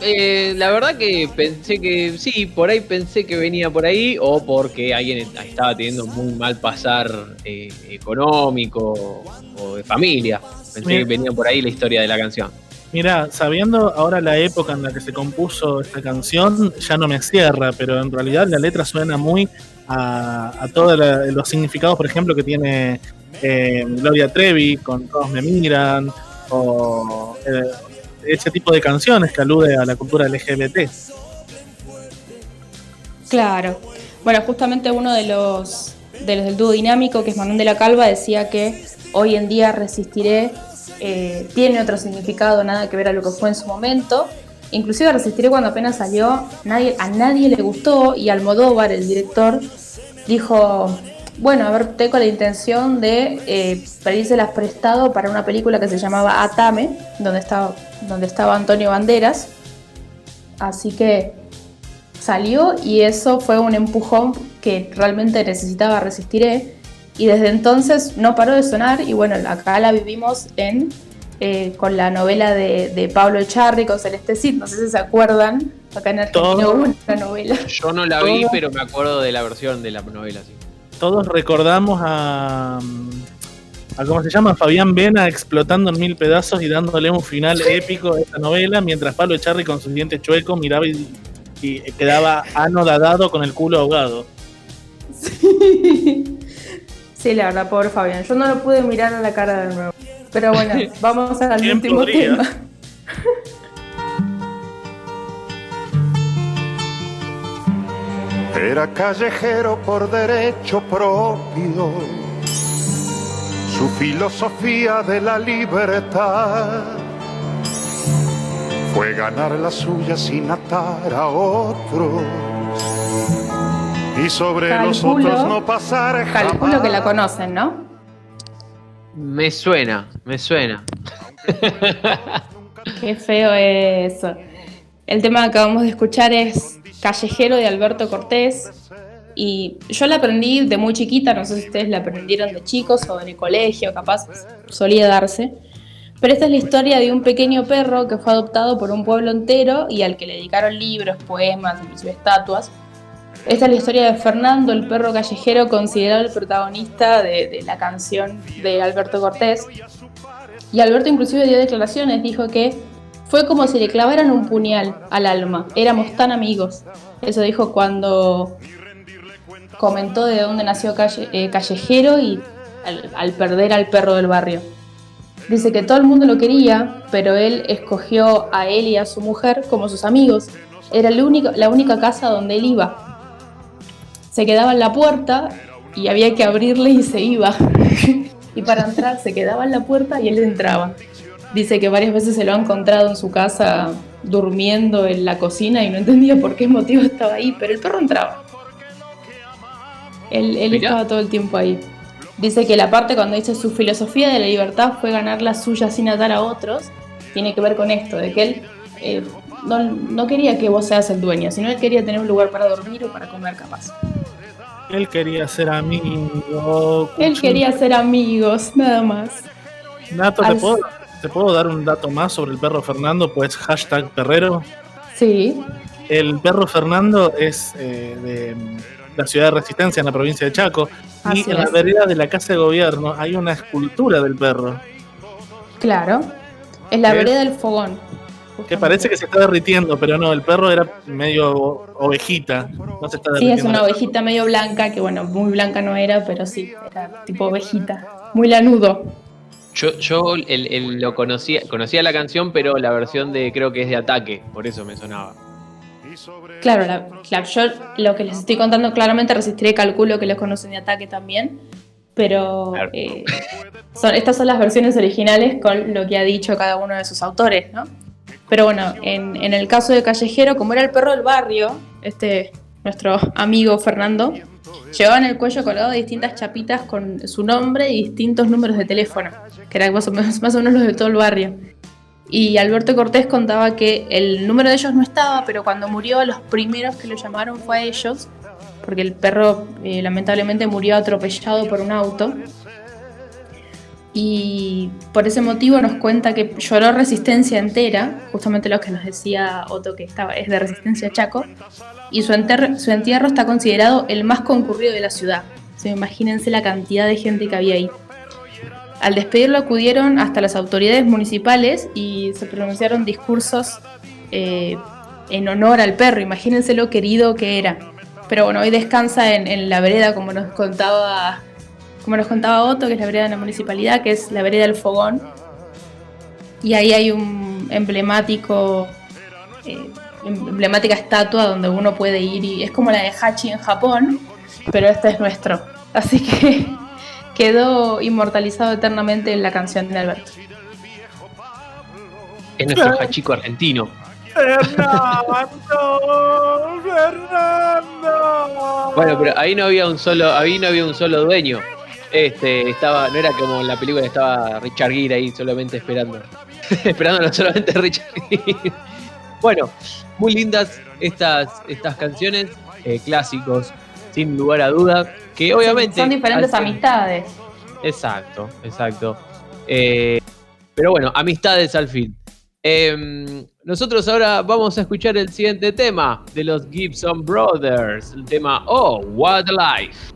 Speaker 5: Eh, la verdad que pensé que sí, por ahí pensé que venía por ahí o porque alguien estaba teniendo muy mal pasar eh, económico o de familia. Pensé que venía por ahí la historia de la canción.
Speaker 7: Mira, sabiendo ahora la época en la que se compuso esta canción, ya no me cierra, pero en realidad la letra suena muy a, a todos los significados, por ejemplo, que tiene eh, Gloria Trevi con Todos me miran, o eh, ese tipo de canciones que alude a la cultura LGBT.
Speaker 6: Claro. Bueno, justamente uno de los, de los del dúo dinámico, que es Manuel de la Calva, decía que hoy en día Resistiré eh, tiene otro significado, nada que ver a lo que fue en su momento. Inclusive Resistiré cuando apenas salió, nadie, a nadie le gustó y Almodóvar, el director, dijo, bueno, a ver, tengo la intención de eh, pedírselas prestado para una película que se llamaba Atame, donde estaba, donde estaba Antonio Banderas. Así que salió y eso fue un empujón que realmente necesitaba Resistiré. Y desde entonces no paró de sonar y bueno, acá la vivimos en eh, con la novela de, de Pablo Echarri con Celeste Cid, no sé si se acuerdan, acá en Argentina
Speaker 7: Todo.
Speaker 6: hubo una novela.
Speaker 5: Yo no la vi,
Speaker 7: Todo.
Speaker 5: pero me acuerdo de la versión de la novela. Sí.
Speaker 7: Todos recordamos a, a ¿cómo se llama? Fabián Vena explotando en mil pedazos y dándole un final épico a esta novela, mientras Pablo Echarri con sus dientes chuecos miraba y, y quedaba anodadado con el culo ahogado.
Speaker 6: Sí, la verdad, pobre Fabián. Yo no lo pude mirar a la cara de nuevo. Pero bueno, vamos al
Speaker 7: ¿Quién
Speaker 6: último
Speaker 7: podría?
Speaker 6: tema.
Speaker 28: Era callejero por derecho propio, su filosofía de la libertad fue ganar la suya sin atar a otros y sobre los
Speaker 6: Calculo-
Speaker 28: otros no pasar
Speaker 6: Calculo que la conocen, ¿no?
Speaker 5: Me suena, me suena.
Speaker 6: Qué feo eso. El tema que acabamos de escuchar es Callejero de Alberto Cortés. Y yo la aprendí de muy chiquita, no sé si ustedes la aprendieron de chicos o en el colegio, capaz solía darse. Pero esta es la historia de un pequeño perro que fue adoptado por un pueblo entero y al que le dedicaron libros, poemas, inclusive estatuas. Esta es la historia de Fernando, el perro callejero, considerado el protagonista de, de la canción de Alberto Cortés. Y Alberto inclusive dio declaraciones, dijo que fue como si le clavaran un puñal al alma, éramos tan amigos. Eso dijo cuando comentó de dónde nació eh, Callejero y al, perder al perro del barrio. Dice que todo el mundo lo quería, pero él escogió a él y a su mujer como sus amigos. Era la única casa donde él iba. Se quedaba en la puerta y había que abrirle y se iba. y para entrar se quedaba en la puerta y él entraba. Dice que varias veces se lo ha encontrado en su casa durmiendo en la cocina y no entendía por qué motivo estaba ahí, pero el perro entraba. Él, estaba todo el tiempo ahí. Dice que la parte cuando dice su filosofía de la libertad fue ganar la suya sin atar a otros, tiene que ver con esto, de que él eh, no, no quería que vos seas el dueño, sino él quería tener un lugar para dormir o para comer capaz.
Speaker 7: Él quería ser amigo.
Speaker 6: Él quería ser amigos, nada más.
Speaker 7: Nato, ¿te
Speaker 6: Al-
Speaker 7: puedo, ¿te puedo dar un dato más sobre el perro Fernando? Pues hashtag perrero.
Speaker 6: Sí.
Speaker 7: El perro Fernando es eh, de la ciudad de Resistencia, en la provincia de Chaco.
Speaker 6: Así
Speaker 7: y en la
Speaker 6: es.
Speaker 7: vereda de la Casa de Gobierno hay una escultura del perro.
Speaker 6: Claro. Es la vereda del fogón.
Speaker 7: Que parece que se está derritiendo, pero no, el perro era medio ovejita. No se está
Speaker 6: Sí, es una ovejita medio blanca, que bueno, muy blanca no era, pero sí, era tipo ovejita. Muy lanudo.
Speaker 5: Yo, yo el- el- lo conocía, conocía la canción, pero la versión de creo que es de ataque, por eso me sonaba.
Speaker 6: Claro, la- claro, yo lo que les estoy contando claramente resistiré, calculo que los conocen de ataque también, pero eh, son, estas son las versiones originales con lo que ha dicho cada uno de sus autores, ¿no? Pero bueno, en, en el caso de Callejero, como era el perro del barrio, este nuestro amigo Fernando, llevaba en el cuello colgado distintas chapitas con su nombre y distintos números de teléfono, que eran más o menos, más los de todo el barrio. Y Alberto Cortés contaba que el número de ellos no estaba, pero cuando murió, los primeros que lo llamaron fue a ellos porque el perro eh, lamentablemente murió atropellado por un auto. Y por ese motivo nos cuenta que lloró resistencia entera, justamente lo que nos decía Otto que estaba, es de resistencia Chaco, y su, entierro está considerado el más concurrido de la ciudad. O sea, imagínense la cantidad de gente que había ahí. Al despedirlo acudieron hasta las autoridades municipales y se pronunciaron discursos eh, en honor al perro. Imagínense lo querido que era. Pero bueno, hoy descansa en la vereda, como nos contaba, como nos contaba Otto, que es la vereda de la municipalidad, que es la vereda del Fogón. Y ahí hay un emblemático, eh, emblemática estatua donde uno puede ir y es como la de Hachi en Japón, pero este es nuestro. Así que quedó inmortalizado eternamente en la canción de Alberto.
Speaker 5: Es nuestro hachico argentino.
Speaker 7: Fernando, Fernando.
Speaker 5: Bueno, pero ahí no había un solo, ahí no había un solo dueño. Este, estaba, no era como en la película estaba Richard Gere ahí solamente esperando. Esperándolo solamente Richard Gere. Bueno, muy lindas estas, estas canciones, eh, clásicos, sin lugar a duda. Que obviamente.
Speaker 6: Son diferentes amistades.
Speaker 5: Exacto, exacto. Eh, pero bueno, amistades al fin. Em, nosotros ahora vamos a escuchar el siguiente tema de los Gibson Brothers, el tema Oh, What Life.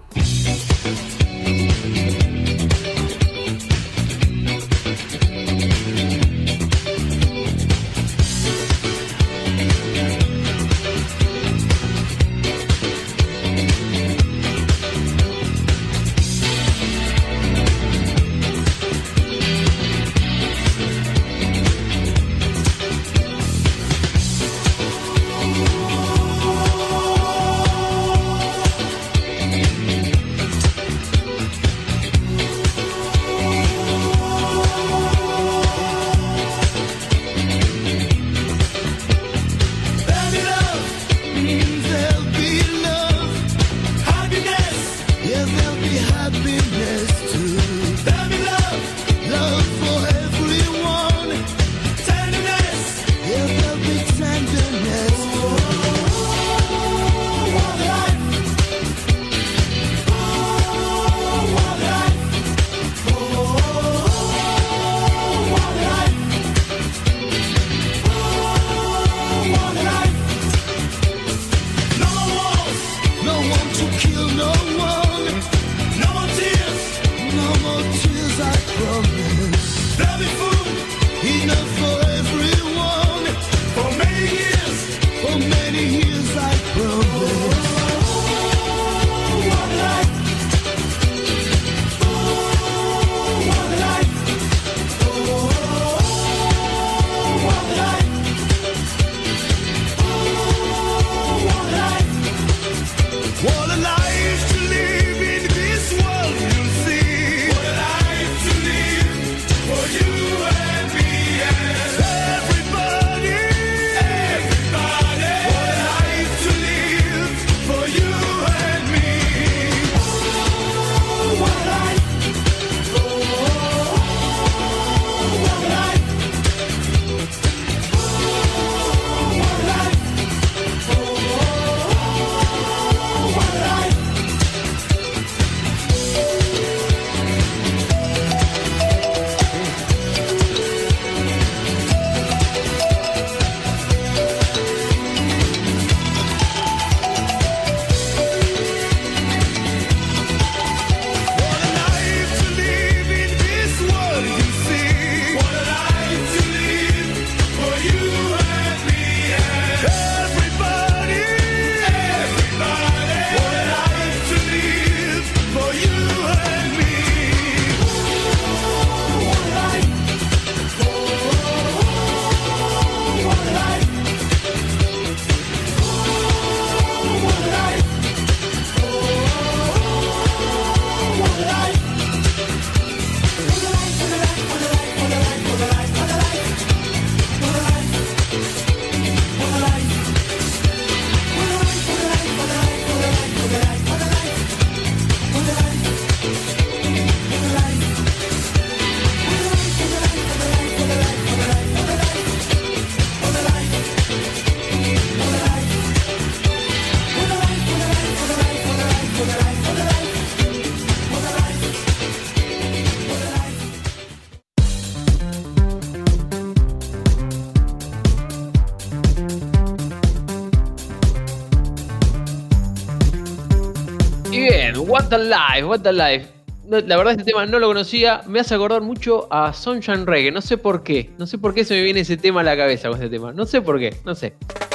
Speaker 5: What a Life, What a Life. No, la verdad este tema no lo conocía, me hace acordar mucho a Sunshine Reggae, no sé por qué, no sé por qué se me viene ese tema a la cabeza con este tema, no sé por qué, no sé.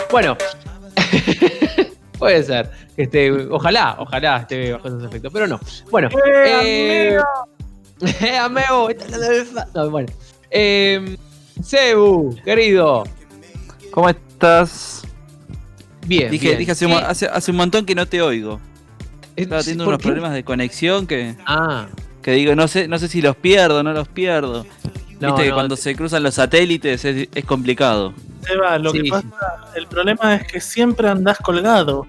Speaker 5: Bueno, puede ser, esté, ojalá, ojalá esté bajo esos efectos, pero no. Bueno, eh, eh, amigo, no, bueno. Eh, Cebu, querido.
Speaker 29: ¿Cómo estás?
Speaker 5: Bien,
Speaker 29: Dije,
Speaker 5: bien.
Speaker 29: dije hace, un,
Speaker 5: Eh,
Speaker 29: hace, hace un montón que no te oigo. Estaba teniendo
Speaker 5: ¿por
Speaker 29: unos
Speaker 5: qué?
Speaker 29: problemas de conexión que,
Speaker 5: Ah,
Speaker 29: que digo, no sé, no sé si los pierdo, no los pierdo.
Speaker 5: No,
Speaker 29: Viste que
Speaker 5: no,
Speaker 29: cuando se cruzan los satélites es, es complicado.
Speaker 7: Seba, lo
Speaker 29: Sí,
Speaker 7: que pasa, el problema es que siempre andás colgado.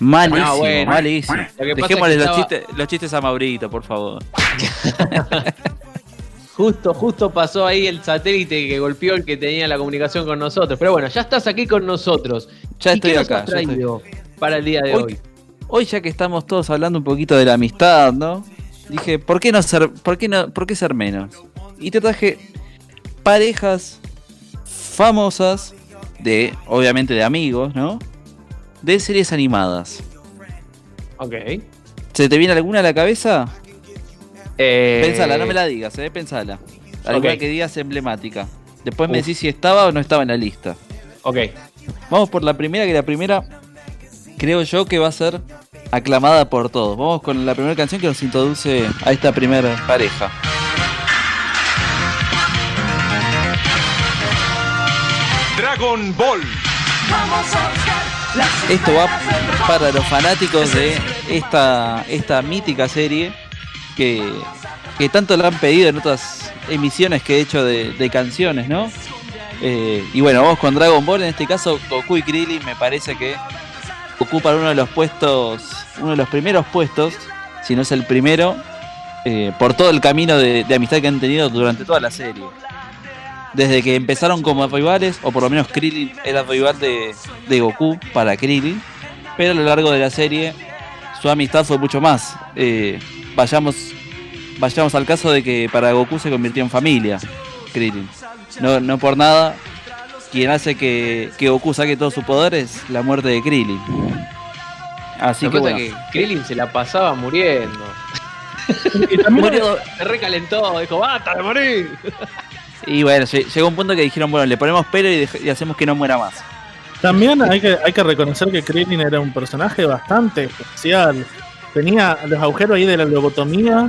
Speaker 29: Malísimo,
Speaker 5: Ah, bueno.
Speaker 29: malísimo.
Speaker 5: Lo es que
Speaker 29: Dejémosle los,
Speaker 5: estaba-
Speaker 29: chistes, los chistes a Maurito, por favor.
Speaker 5: Justo, justo pasó ahí el satélite que golpeó el que tenía la comunicación con nosotros. Pero bueno, ya estás aquí con nosotros.
Speaker 29: Ya
Speaker 5: ¿Y
Speaker 29: estoy acá, ya estoy.
Speaker 5: Para el día de
Speaker 29: Hoy-
Speaker 5: hoy?
Speaker 29: Hoy ya que estamos todos hablando un poquito de la amistad, ¿no? Dije, ¿por qué no ser, por qué no, por qué ser menos? Y te traje parejas famosas de, obviamente de amigos, ¿no? De series animadas.
Speaker 5: Ok.
Speaker 29: ¿Se te viene alguna a la cabeza?
Speaker 5: Eh,
Speaker 29: Pensala, no me la digas, eh, pensala. Alguna
Speaker 5: Ok.
Speaker 29: que digas emblemática. Después me decís si estaba o no estaba en la lista.
Speaker 5: Ok.
Speaker 29: Vamos por la primera, que la primera creo yo que va a ser aclamada por todos. Vamos con la primera canción que nos introduce a esta primera pareja.
Speaker 30: Dragon Ball.
Speaker 29: Esto va para los fanáticos de esta, esta mítica serie que, que tanto la han pedido en otras emisiones que he hecho de, de canciones, ¿no? Eh, y bueno, vamos con Dragon Ball, en este caso Goku y Krillin me parece que ocupan uno de los puestos, uno de los primeros puestos, si no es el primero, eh, por todo el camino de, amistad que han tenido durante toda la serie. Desde que empezaron como rivales, o por lo menos Krillin era rival de, de Goku para Krillin, pero a lo largo de la serie su amistad fue mucho más. Eh, vayamos, vayamos al caso de que para Goku se convirtió en familia, Krillin. No, no por nada, quien hace que, que Goku saque todos sus poderes, la muerte de Krillin. Así
Speaker 5: Lo
Speaker 29: que
Speaker 5: que pasa
Speaker 29: bueno.
Speaker 5: es que Krillin se la pasaba muriendo.
Speaker 29: Murió-
Speaker 5: Se recalentó, dijo, basta de morir.
Speaker 29: Y bueno, lle- llegó un punto que dijeron, bueno, le ponemos pelo y, hacemos que no muera más.
Speaker 7: También hay que, hay que reconocer que Krillin era un personaje bastante especial. Tenía los agujeros ahí de la lobotomía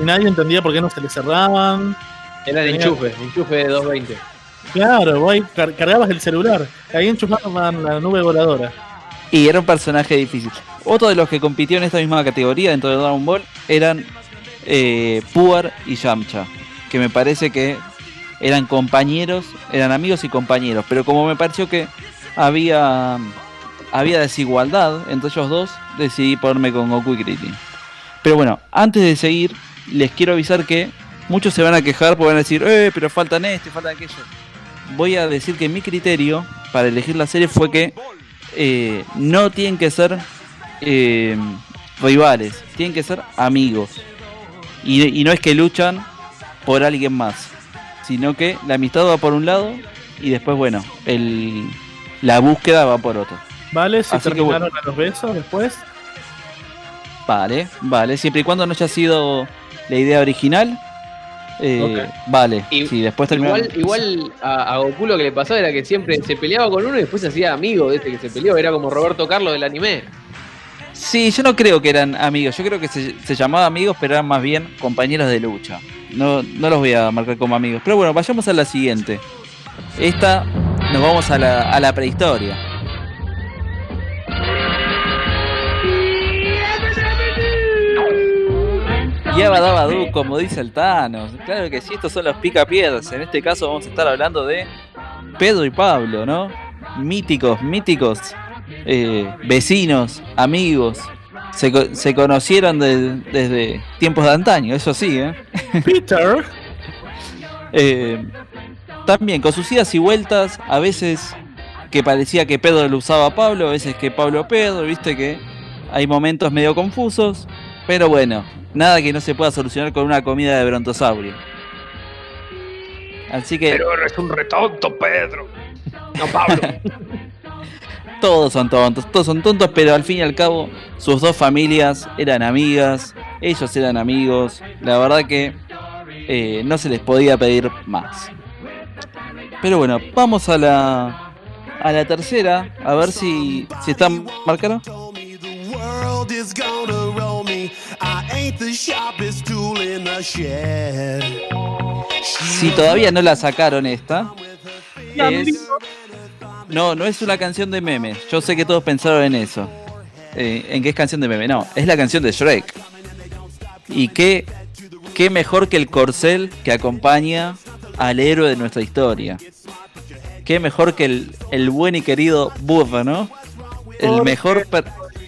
Speaker 7: y nadie entendía por qué no se le cerraban.
Speaker 5: Era el
Speaker 7: Tenía-
Speaker 5: enchufe, el enchufe de 220.
Speaker 7: Claro, vos cargabas el celular, ahí enchufaban la nube voladora.
Speaker 29: Y era un personaje difícil. Otro de los que compitió en esta misma categoría dentro de Dragon Ball eran eh, Puar y Yamcha, que me parece que eran compañeros, eran amigos y compañeros, pero como me pareció que había había desigualdad entre ellos dos, decidí ponerme con Goku y Krillin. Pero bueno, antes de seguir, les quiero avisar que muchos se van a quejar porque van a decir, eh, pero faltan esto y faltan aquello. Voy a decir que mi criterio para elegir la serie fue que eh, no tienen que ser eh, rivales, tienen que ser amigos. Y, y no es que luchan por alguien más, sino que la amistad va por un lado y después, bueno, el, la búsqueda va por otro.
Speaker 7: ¿Vale? Si
Speaker 29: Así que
Speaker 7: terminaron a los besos después.
Speaker 29: Vale, vale, siempre y cuando no haya sido la idea original, eh, vale.
Speaker 5: Y-
Speaker 29: después
Speaker 5: Igual, igual a, a Goku lo que le pasaba era que siempre se peleaba con uno y después se hacía amigo de este que se peleó. Era como Roberto Carlos del anime.
Speaker 29: Sí, yo no creo que eran amigos, yo creo que se, se llamaba amigos, pero eran más bien compañeros de lucha. No, no los voy a marcar como amigos. Pero bueno, vayamos a la siguiente. Esta, nos vamos a la, a la prehistoria. Yabadabadu, como dice el Thanos. Claro que sí, estos son los picapiedras. En este caso vamos a estar hablando de Pedro y Pablo, ¿no? Míticos, míticos eh, vecinos, amigos. Se, se conocieron de- desde tiempos de antaño, eso sí, ¿eh?
Speaker 7: Peter.
Speaker 29: Eh, también con sus idas y vueltas, a veces que parecía que Pedro lo usaba a Pablo, a veces que Pablo a Pedro, viste que hay momentos medio confusos, pero bueno, nada que no se pueda solucionar con una comida de brontosaurio. Así que
Speaker 30: Pero eres un retonto, Pedro. No, Pablo.
Speaker 29: Todos son tontos, todos son tontos, pero al fin y al cabo sus dos familias eran amigas, ellos eran amigos, la verdad que eh, no se les podía pedir más. Pero bueno, vamos a la a la tercera, a ver si, si está marcado. Si todavía no la sacaron esta, es- no, no es una canción de meme. Yo sé que todos pensaron en eso. Eh, en qué es canción de meme. No, es la canción de Shrek. Y qué, qué mejor que el corcel que acompaña al héroe de nuestra historia. Qué mejor que el, el buen y querido Buffa, ¿no? El mejor... per-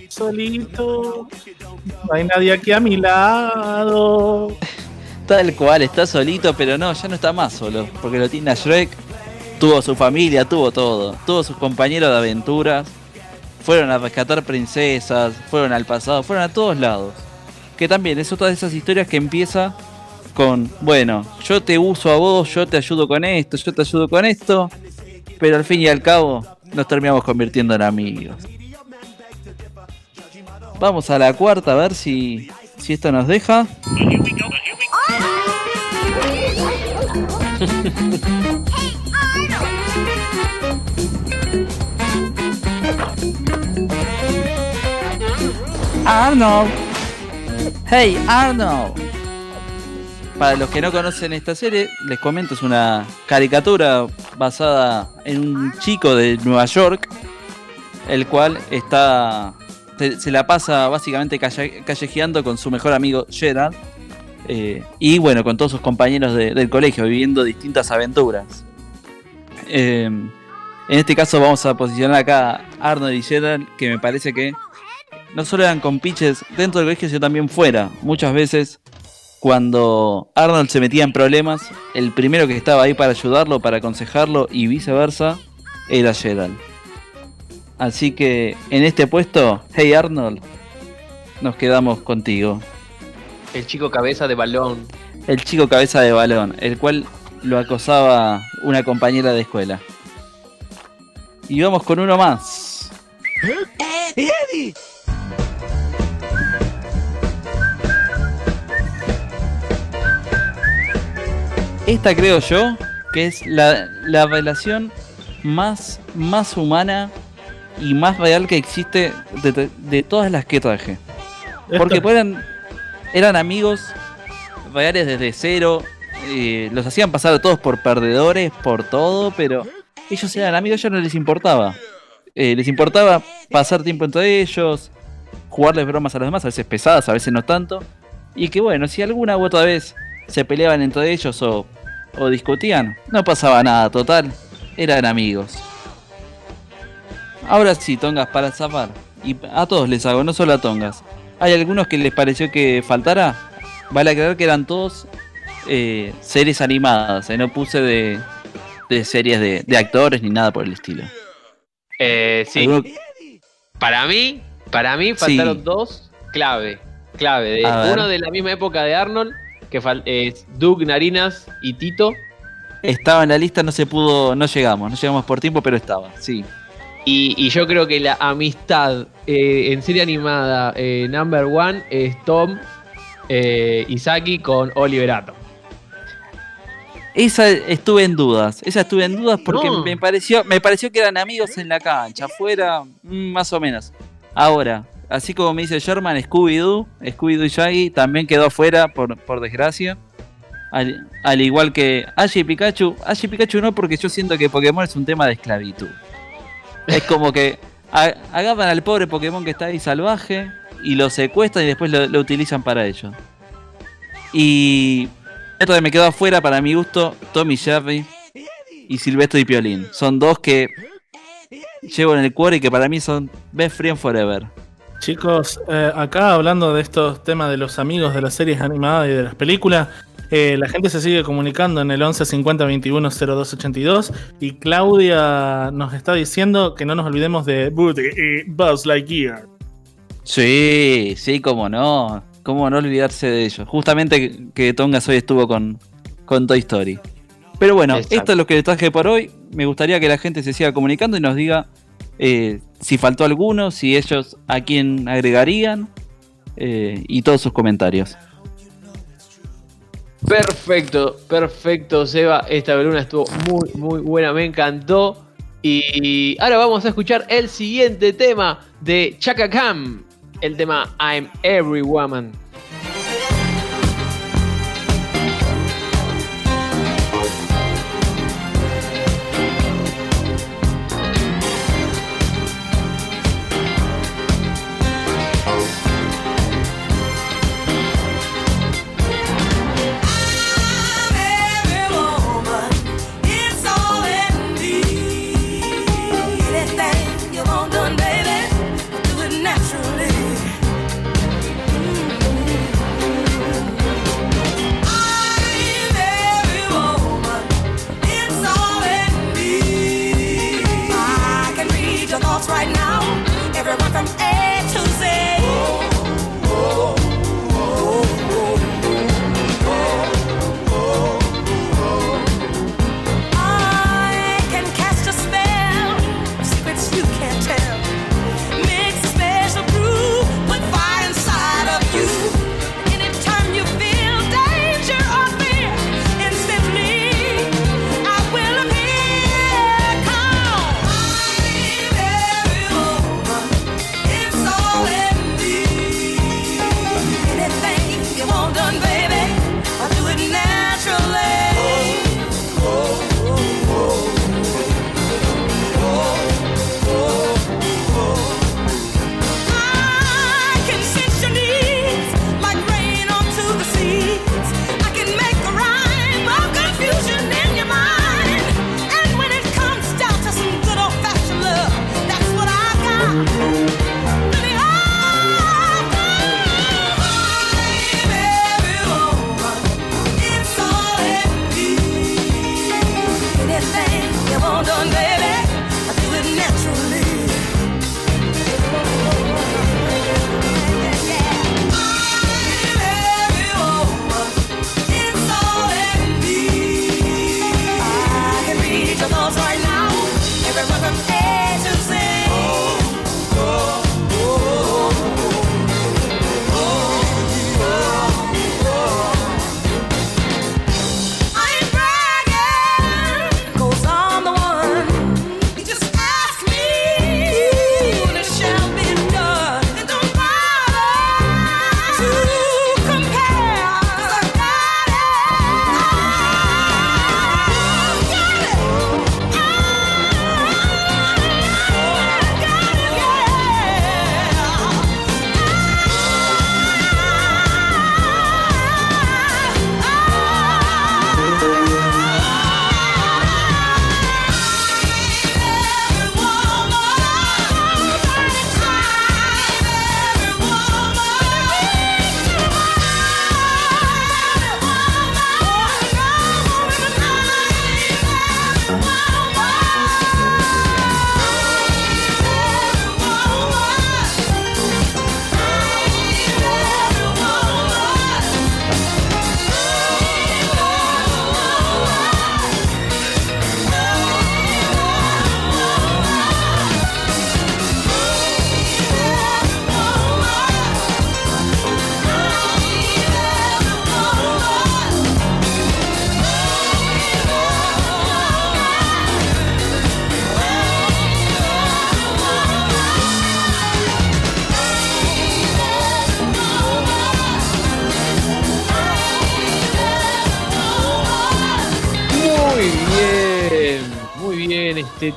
Speaker 7: Solito. No hay nadie aquí a mi lado.
Speaker 29: Tal cual, está solito, pero no, ya no está más solo. Porque lo tiene Shrek. Tuvo su familia, tuvo todo. Tuvo sus compañeros de aventuras. Fueron a rescatar princesas. Fueron al pasado. Fueron a todos lados. Que también es otra de esas historias que empieza con, bueno, yo te uso a vos, yo te ayudo con esto, yo te ayudo con esto. Pero al fin y al cabo nos terminamos convirtiendo en amigos. Vamos a la cuarta a ver si, si esto nos deja. Arnold. Hey Arnold. Para los que no conocen esta serie, les comento, es una caricatura basada en un chico de Nueva York, el cual está se, la pasa básicamente calle- callejeando con su mejor amigo Gerard, eh, y bueno, con todos sus compañeros de- del colegio, viviendo distintas aventuras. Eh, en este caso vamos a posicionar acá a Arnold y Gerard, que me parece que no solo eran compiches dentro del colegio, sino también fuera. Muchas veces, cuando Arnold se metía en problemas, el primero que estaba ahí para ayudarlo, para aconsejarlo y viceversa, era Gerald. Así que en este puesto, hey Arnold, nos quedamos contigo.
Speaker 5: El chico cabeza de balón.
Speaker 29: El chico cabeza de balón, el cual lo acosaba una compañera de escuela. Y vamos con uno más.
Speaker 23: Eddie!
Speaker 29: Esta creo yo que es la, la relación más, más humana y más real que existe de, de- todas las que traje. Porque eran, eran amigos reales desde cero, eh, los hacían pasar a todos por perdedores, por todo, pero ellos eran amigos, a ellos no les importaba. Eh, les importaba pasar tiempo entre ellos, jugarles bromas a los demás, a veces pesadas, a veces no tanto. Y que bueno, si alguna u otra vez se peleaban entre ellos o, o discutían, no pasaba nada, total, eran amigos. Ahora sí, Tongas, para zafar. Y a todos les hago, no solo a Tongas. Hay algunos que les pareció que faltara. Vale aclarar que eran todos eh, series animadas. eh, No puse de, de series de, de actores ni nada por el estilo.
Speaker 5: Eh, sí.
Speaker 29: ¿Alguno-
Speaker 5: Para mí, para mí
Speaker 29: Sí.
Speaker 5: faltaron dos clave. Clave. De, uno de la misma época de Arnold, que es Doug Narinas y Tito.
Speaker 29: Estaba en la lista, no se pudo, no llegamos, no llegamos por tiempo, pero estaba, sí.
Speaker 5: Y, y yo creo que la amistad eh, en serie animada eh, number one es Tom eh, Isaki con Oliver Atom.
Speaker 29: Esa estuve en dudas, esa estuve en dudas porque
Speaker 5: No.
Speaker 29: me pareció, me pareció que eran amigos en la cancha, afuera, mm, más o menos. Ahora, así como me dice Sherman, Scooby-Doo, Scooby-Doo y Shaggy también quedó afuera, por, por desgracia. Al, al igual que Ash y Pikachu, Ash y Pikachu no porque yo siento que Pokémon es un tema de esclavitud. Es como que agarran al pobre Pokémon que está ahí salvaje y lo secuestran y después lo, utilizan para ello. Y esto que me quedó afuera para mi gusto, Tommy Jerry y Silvestre y Piolín. Son dos que llevo en el cuore y que para mí son best friend forever.
Speaker 7: Chicos, eh, acá hablando de estos temas de los amigos de las series animadas y de las películas, eh, la gente se sigue comunicando en el 11 50 21 02 82 y Claudia nos está diciendo que no nos olvidemos de Booty y Buzz Lightyear.
Speaker 29: Sí, sí, cómo no. Cómo no olvidarse de ellos. Justamente que Tongas hoy estuvo con, con Toy Story. Pero bueno, esto es lo que les traje por hoy. Me gustaría que la gente se siga comunicando y nos diga eh, si faltó alguno, si ellos a quién agregarían eh, y todos sus comentarios.
Speaker 11: Perfecto, perfecto, Seba. Esta veluna estuvo muy, muy buena, me encantó. Y ahora vamos a escuchar el siguiente tema de Chaka Khan, el tema I'm Every Woman.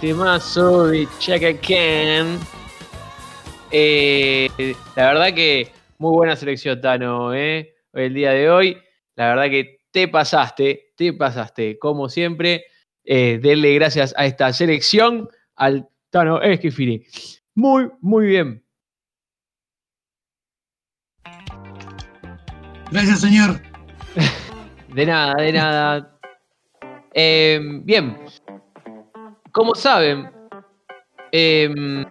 Speaker 11: temazo de Chaka Khan. Eh, la verdad que muy buena selección, Tano, eh, el día de hoy. La verdad que te pasaste, te pasaste, como siempre. Eh, denle gracias a esta selección, al Tano Esquifini. Muy, muy bien.
Speaker 10: Gracias, señor.
Speaker 11: De nada, de nada. Eh, bien, como saben, em,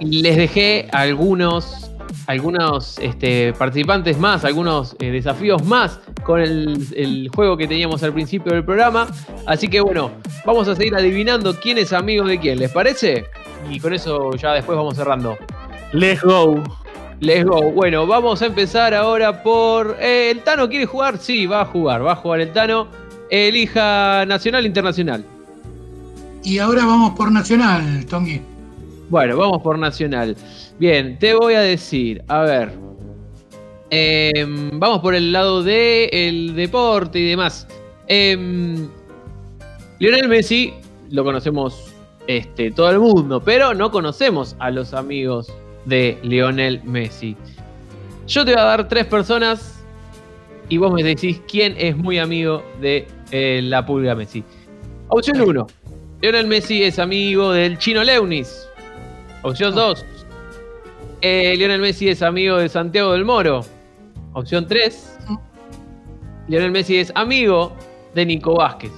Speaker 11: les dejé algunos, algunos este, participantes más, algunos eh, desafíos más
Speaker 5: con el, juego que teníamos al principio del programa. Así que bueno, vamos a seguir adivinando quién es amigo de quién, ¿les parece? Y con eso ya después vamos cerrando.
Speaker 7: Let's go.
Speaker 5: Let's go. Bueno, vamos a empezar ahora por... Eh, ¿El Tano quiere jugar? Sí, va a jugar, va a jugar el Tano. Elija nacional, internacional.
Speaker 21: Y ahora vamos por Nacional, Tongi.
Speaker 5: Bueno, vamos por nacional. Bien, te voy a decir, a ver. em, vamos por el lado del el deporte y demás. Em, Lionel Messi lo conocemos este, todo el mundo, pero no conocemos a los amigos de Lionel Messi. Yo te voy a dar tres personas y vos me decís quién es muy amigo de eh, la pulga Messi. Opción 1. Lionel Messi es amigo del chino Leunis. Opción 2. Lionel Messi es amigo de Santiago del Moro. Opción 3. Lionel Messi es amigo de Nico Vázquez.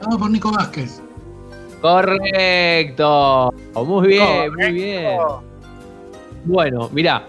Speaker 21: Vamos por Nico Vázquez.
Speaker 5: Correcto. Muy bien, muy bien. Bueno, mirá.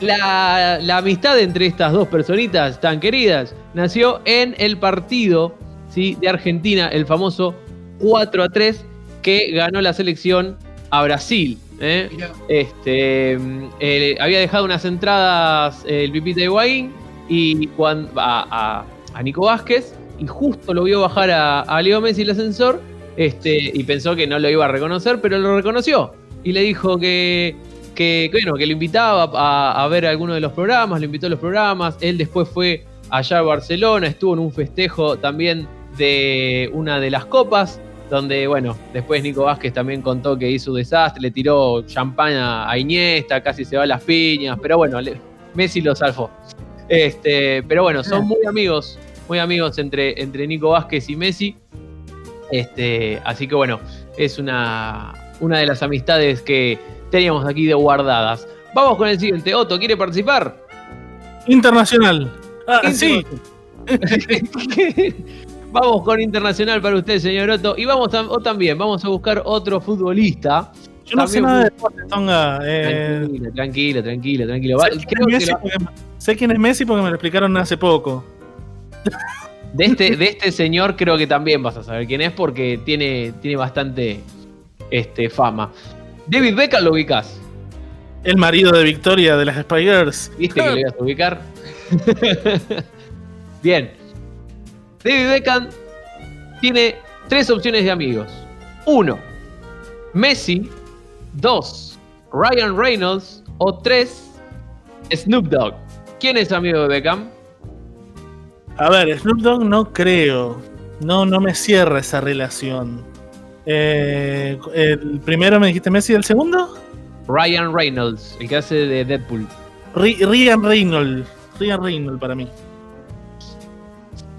Speaker 5: La, la amistad entre estas dos personitas tan queridas nació en el partido ¿sí? de Argentina, el famoso 4 a 3, que ganó la selección a Brasil. ¿eh? Este, eh, había dejado unas entradas eh, el Pipita Higuaín y cuan- a, a- a Nico Vázquez y justo lo vio bajar a, a Leo Messi el ascensor este, y pensó que no lo iba a reconocer, pero lo reconoció y le dijo que, que, que, bueno, que lo invitaba a, a ver alguno de los programas, lo invitó a los programas, él después fue allá a Barcelona, estuvo en un festejo también de una de las copas, donde, bueno, después Nico Vázquez también contó que hizo un desastre, le tiró champán a, a Iniesta, casi se va a las piñas, pero bueno, le- Messi lo salvó. Este, pero bueno, son muy amigos, muy amigos entre, entre Nico Vázquez y Messi. Este, así que bueno, es una, una de las amistades que teníamos aquí de guardadas. Vamos con el siguiente. Otto, ¿quiere participar?
Speaker 7: Internacional. Ah, sí.
Speaker 5: Vamos con internacional para usted, señor Otto. Y vamos tam- o también, vamos a buscar otro futbolista.
Speaker 7: Yo no sé
Speaker 5: También
Speaker 7: nada
Speaker 5: muy-
Speaker 7: de deporte, Tonga. eh,
Speaker 5: Tranquilo, tranquilo, tranquilo, tranquilo.
Speaker 7: Sé, quién
Speaker 5: creo
Speaker 7: es
Speaker 5: que
Speaker 7: Messi
Speaker 5: la-
Speaker 7: porque- sé quién es Messi porque me lo explicaron hace poco.
Speaker 5: de, este, de este señor creo que también vas a saber quién es porque tiene, tiene bastante este, fama. David Beckham lo ubicás.
Speaker 7: El marido de Victoria de las Spy Girls.
Speaker 5: ¿Viste que lo ibas a ubicar? Bien. David Beckham tiene tres opciones de amigos. Uno, Messi. Dos, Ryan Reynolds. O tres, Snoop Dogg. ¿Quién es amigo de Beckham?
Speaker 7: A ver, Snoop Dogg no creo. No, no me cierra esa relación. Eh, el primero me dijiste Messi, ¿el segundo?
Speaker 5: Ryan Reynolds, el que hace de Deadpool.
Speaker 7: Ryan Reynolds. Ryan Reynolds para mí.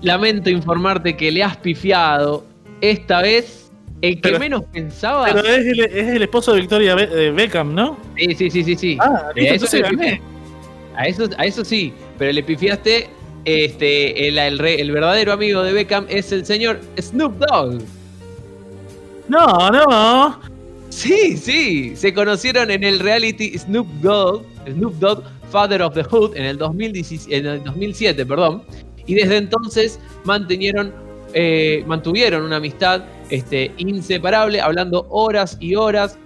Speaker 5: Lamento informarte que le has pifiado. Esta vez, el que
Speaker 7: Pero-
Speaker 5: menos pensaba.
Speaker 7: Pero es el, es el esposo de Victoria Be- de Beckham, ¿no?
Speaker 5: Sí, sí, sí, sí, sí.
Speaker 7: Ah,
Speaker 5: Eh, eso le
Speaker 7: gané.
Speaker 5: a eso a eso sí, pero le pifiaste. Este, el, el re- el verdadero amigo de Beckham es el señor Snoop Dogg.
Speaker 7: No, no.
Speaker 5: Sí, sí. Se conocieron en el reality Snoop Dogg, Snoop Dogg, Father of the Hood, en el, 2017 en el 2007, perdón. Y desde entonces mantenieron, eh, mantuvieron una amistad este, inseparable, hablando horas y horas.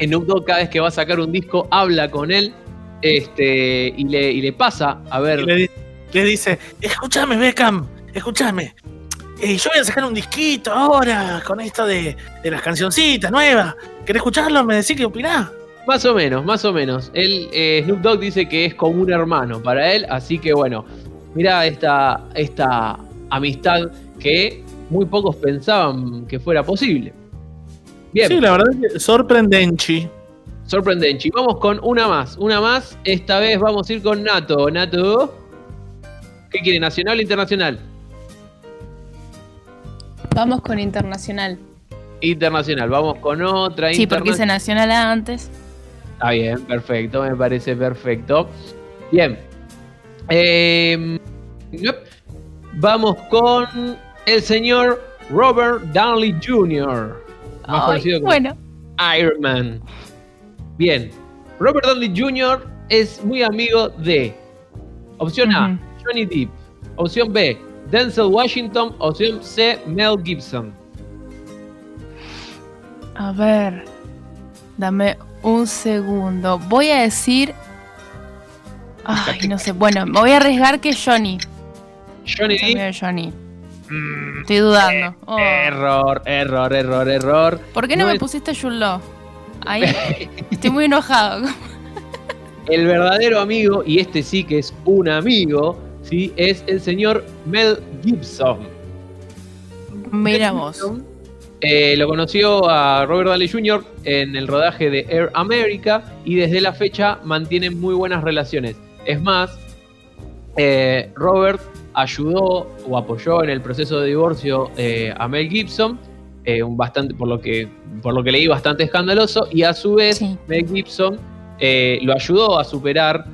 Speaker 5: Snoop Dogg cada vez que va a sacar un disco habla con él este, y, le, y le pasa a ver.
Speaker 7: Y le, di- le dice, escúchame Beckham, escúchame. Eh, yo voy a sacar un disquito ahora con esto de, de las cancioncitas nuevas. ¿Querés escucharlo? ¿Me decís qué opinás?
Speaker 5: Más o menos, más o menos. Él, eh, Snoop Dogg dice que es como un hermano para él, así que bueno, mira esta, esta amistad que muy pocos pensaban que fuera posible. Bien,
Speaker 7: Sí, la verdad es que sorprendente.
Speaker 5: sorprendente. Y vamos con una más, una más. Esta vez vamos a ir con Nato. Nato, ¿qué quiere? ¿Nacional o internacional?
Speaker 6: Vamos con internacional.
Speaker 5: Internacional, vamos con otra
Speaker 6: Sí, porque hice
Speaker 5: internacional.
Speaker 6: nacional antes.
Speaker 5: Está bien, perfecto, me parece perfecto. Bien. Eh, yep. vamos con el señor Robert Downey Jr. Más
Speaker 6: Ay,
Speaker 5: conocido como
Speaker 6: bueno.
Speaker 5: Iron Man. Bien. Robert Downey Jr. es muy amigo de Opción A, Johnny Depp. Opción B, Denzel Washington. Opción C, Mel Gibson.
Speaker 6: A ver, dame un segundo. Voy a decir. Ay, no sé. Bueno, me voy a arriesgar que Johnny.
Speaker 5: Johnny.
Speaker 6: Johnny. Estoy dudando. Oh.
Speaker 5: Error, error, error, error.
Speaker 6: ¿Por qué no, me
Speaker 5: es-
Speaker 6: pusiste Law? Ahí estoy muy enojado.
Speaker 5: El verdadero amigo, y este sí que es un amigo, ¿sí? es el señor Mel Gibson.
Speaker 6: Mira vos.
Speaker 5: Eh, lo conoció a Robert Downey Jr. en el rodaje de Air America y desde la fecha mantienen muy buenas relaciones. Es más, eh, Robert ayudó o apoyó en el proceso de divorcio eh, a Mel Gibson, eh, un bastante, por lo que por lo que leí bastante escandaloso, y a su vez Mel Gibson lo ayudó a superar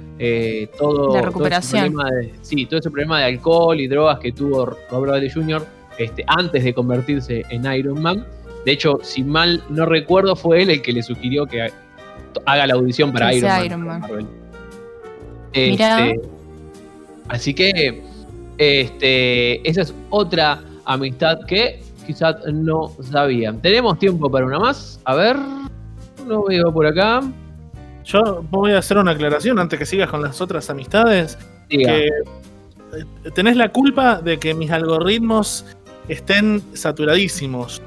Speaker 5: todo,
Speaker 6: La
Speaker 5: todo ese problema de, sí, todo ese problema de alcohol y drogas que tuvo Robert Downey Jr. Este, antes de convertirse en Iron Man. De hecho, si mal no recuerdo, fue él el que le sugirió que haga la audición para Man.
Speaker 6: Iron Man.
Speaker 5: Este, así que este, esa es otra amistad que quizás no sabían. ¿Tenemos tiempo para una más? A ver, no veo por acá.
Speaker 7: Yo voy a hacer una aclaración antes que sigas con las otras amistades.
Speaker 5: Diga.
Speaker 7: Que eh, tenés la culpa de que mis algoritmos estén saturadísimos.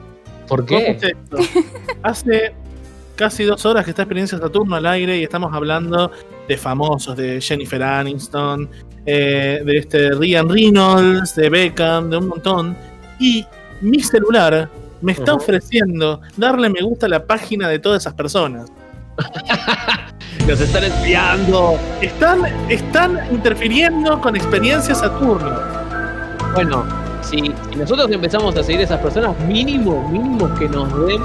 Speaker 5: ¿Por
Speaker 7: ¿Cómo
Speaker 5: qué?
Speaker 7: es esto? Hace casi dos horas que está Experiencia Saturno al aire y estamos hablando de famosos, de Jennifer Aniston, eh, de este Ryan Reynolds, de Beckham, de un montón. Y mi celular me está ofreciendo darle me gusta a la página de todas esas personas.
Speaker 5: Nos están espiando.
Speaker 7: Están, están interfiriendo con Experiencia Saturno.
Speaker 5: Bueno, si, si nosotros empezamos a seguir a esas personas, mínimo, mínimo que nos den,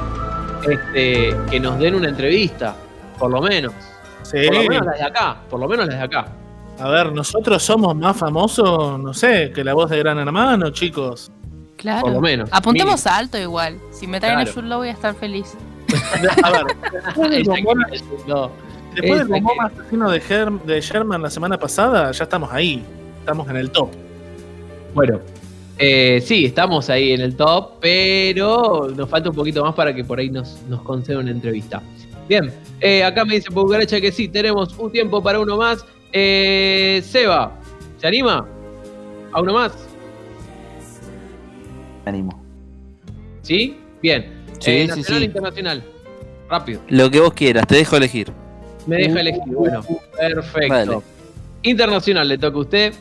Speaker 5: este, que nos den una entrevista, por lo menos.
Speaker 7: Sí.
Speaker 5: Por lo menos las de acá, por lo menos las de acá.
Speaker 7: A ver, nosotros somos más famosos, no sé, que la voz de Gran Hermano, chicos.
Speaker 6: Claro.
Speaker 7: Por lo menos,
Speaker 6: Apuntemos alto igual. Si me traen
Speaker 7: Claro.
Speaker 6: a Jude voy a estar feliz.
Speaker 7: A ver, después del bombón,
Speaker 5: no.
Speaker 7: después del asesino de, Germ- de Sherman la semana pasada, ya estamos ahí. Estamos en el top.
Speaker 5: Bueno, eh, sí, estamos ahí en el top, pero nos falta un poquito más para que por ahí nos, nos conceda una entrevista. Bien, eh, acá me dice Pucaracha que sí, tenemos un tiempo para uno más. Eh, Seba, ¿se anima? ¿A uno más?
Speaker 29: Animo.
Speaker 5: ¿Sí? Bien.
Speaker 29: Sí,
Speaker 5: Eh,
Speaker 29: sí,
Speaker 5: nacional
Speaker 29: sí.
Speaker 5: internacional. Rápido.
Speaker 29: Lo que vos quieras, te dejo elegir.
Speaker 5: Me deja elegir. Bueno, perfecto. Internacional le toca a usted.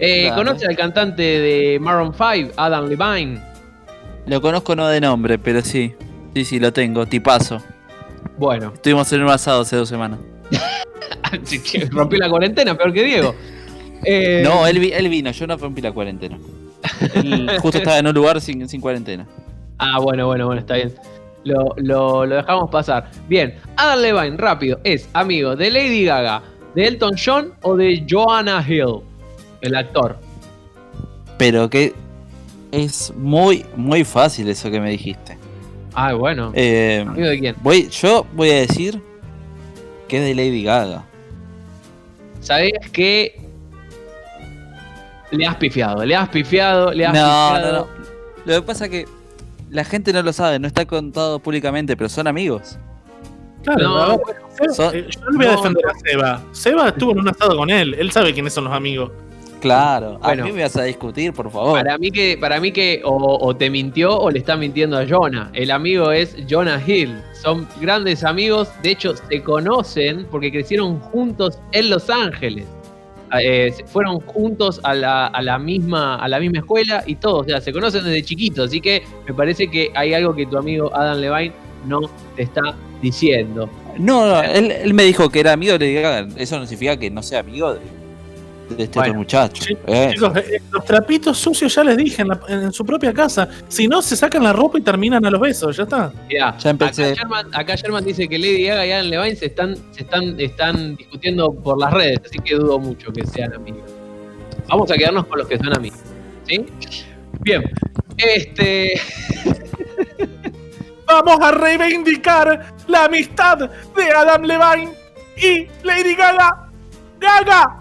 Speaker 5: Eh. ¿Conoce al cantante de Maroon 5, Adam Levine?
Speaker 29: Lo conozco no de nombre, pero sí. Sí, sí, lo tengo. Tipazo.
Speaker 5: Bueno,
Speaker 29: Estuvimos en un asado hace dos semanas.
Speaker 5: rompió la cuarentena, peor que Diego. Eh,
Speaker 29: No, él, él vino, yo no rompí la cuarentena. Él justo estaba en un lugar sin, sin cuarentena.
Speaker 5: Ah, bueno, bueno, bueno, está bien. Lo, lo- lo dejamos pasar. Bien, Adam Levine, rápido, es amigo de Lady Gaga, de Elton John o de Joanna Hill, el actor.
Speaker 29: Pero que es muy, muy fácil eso que me dijiste.
Speaker 5: Ah, bueno.
Speaker 29: Eh,
Speaker 5: ¿Amigo de quién?
Speaker 29: Voy, yo voy a decir que es de Lady Gaga.
Speaker 5: ¿Sabés que le has pifiado? Le has pifiado, le has
Speaker 29: No, no,
Speaker 5: pifiado.
Speaker 29: no. Lo que pasa es que la gente no lo sabe, no está contado públicamente, pero son amigos.
Speaker 7: Claro,
Speaker 5: No, bueno,
Speaker 7: Seba- eh, yo no voy a
Speaker 5: no,
Speaker 7: defender a Seba. Seba estuvo en un asado con él. Él sabe quiénes son los amigos.
Speaker 29: Claro,
Speaker 5: Bueno.
Speaker 29: a mí me vas a discutir, por favor.
Speaker 5: Para mí que, para mí que o, o te mintió o le está mintiendo a Jonah. El amigo es Jonah Hill. Son grandes amigos. De hecho, se conocen porque crecieron juntos en Los Ángeles. Eh, fueron juntos a la, a la misma, a la misma escuela y todo. O sea, se conocen desde chiquitos. Así que me parece que hay algo que tu amigo Adam Levine no te está diciendo.
Speaker 29: No, no, él, él me dijo que era amigo de Lady Gaga. Eso no significa que no sea amigo de, de este
Speaker 5: Bueno,
Speaker 29: otro muchacho. Eh,
Speaker 7: Chicos, eh, los trapitos sucios ya les dije en, la- en su propia casa. Si no, se sacan la ropa y terminan a los besos. Ya está.
Speaker 5: Mirá,
Speaker 29: Ya empecé.
Speaker 5: Acá Sherman, acá Sherman dice que Lady Gaga y Adam Levine se están, se están, están discutiendo por las redes, así que dudo mucho que sean amigos. Vamos a quedarnos con los que son amigos. ¿Sí? Bien. Este.
Speaker 7: Vamos a reivindicar la amistad de Adam Levine y Lady Gaga. ¡Gaga!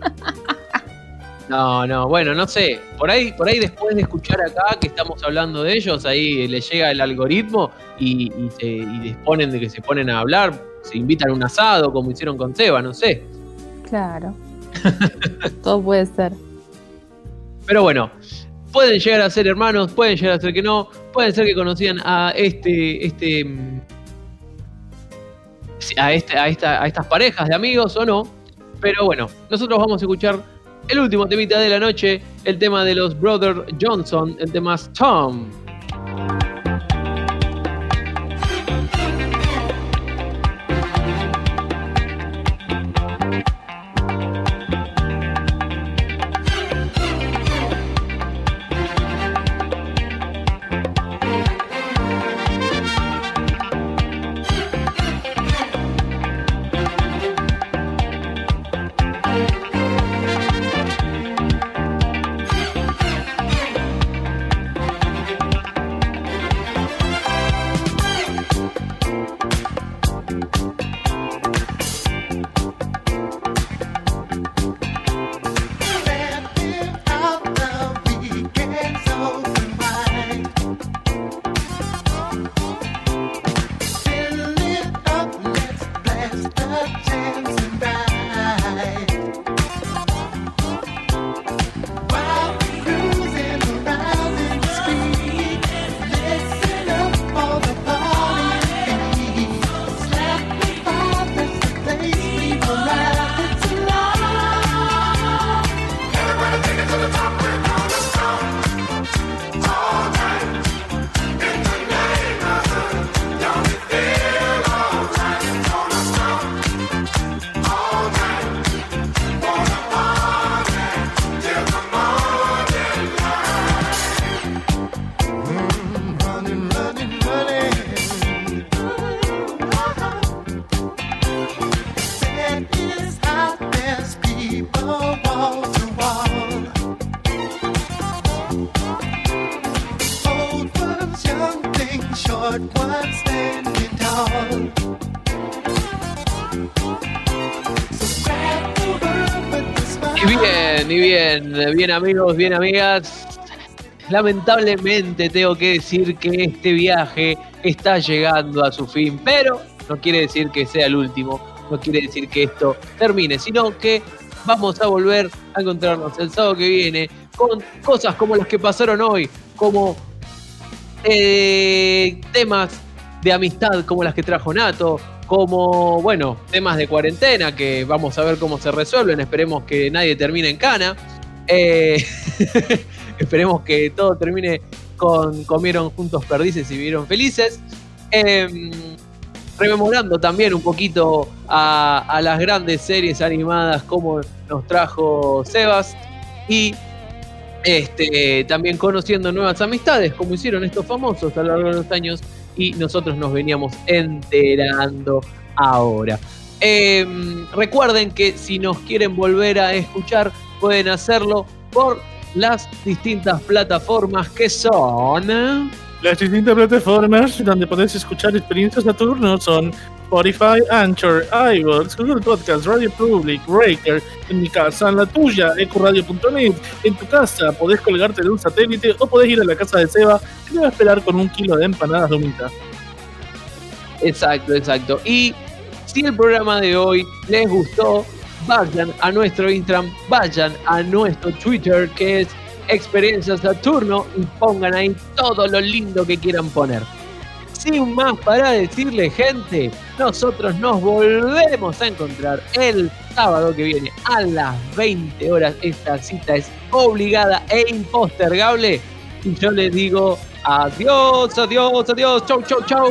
Speaker 5: No, no, bueno, no sé. Por ahí, por ahí después de escuchar acá que estamos hablando de ellos, ahí le llega el algoritmo y, y se y disponen de que se ponen a hablar, se invitan a un asado como hicieron con Seba, no sé.
Speaker 6: Claro. Todo puede ser.
Speaker 5: Pero bueno, pueden llegar a ser hermanos, pueden llegar a ser que no, pueden ser que conocían a este, este, mm, a, este, a, esta- a estas parejas de amigos o no. Pero bueno, nosotros vamos a escuchar el último temita de la noche, el tema de los Brother Johnson, el tema Tom. Bien, amigos, bien amigas. Lamentablemente tengo que decir que este viaje está llegando a su fin, pero no quiere decir que sea el último, no quiere decir que esto termine, sino que vamos a volver a encontrarnos el sábado que viene con cosas como las que pasaron hoy, como eh, temas de amistad como las que trajo Nato, como, bueno, temas de cuarentena que vamos a ver cómo se resuelven, esperemos que nadie termine en cana, Eh, esperemos que todo termine con comieron juntos perdices y vivieron felices. Em, rememorando también un poquito a, las grandes series animadas como nos trajo Sebas y este, también conociendo nuevas amistades como hicieron estos famosos a lo largo de los años y nosotros nos veníamos enterando ahora. Em, recuerden que si nos quieren volver a escuchar pueden hacerlo por las distintas plataformas que son...
Speaker 7: Las distintas plataformas donde podés escuchar experiencias Saturno son Spotify, Anchor, iVoox, Google Podcast, Radio Public, Breaker, en mi casa, en la tuya, ecuradio.net, en tu casa, podés colgarte de un satélite o podés ir a la casa de Seba que te va a esperar con un kilo de empanadas de humita.
Speaker 5: Exacto, exacto. Y si el programa de hoy les gustó, vayan a nuestro Instagram, vayan a nuestro Twitter que es Experiencia Saturno y pongan ahí todo lo lindo que quieran poner. Sin más para decirle, gente, nosotros nos volvemos a encontrar el sábado que viene a las 20 horas. Esta cita es obligada e impostergable. Y yo les digo adiós, adiós, adiós, chau, chau, chau.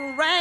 Speaker 11: Right.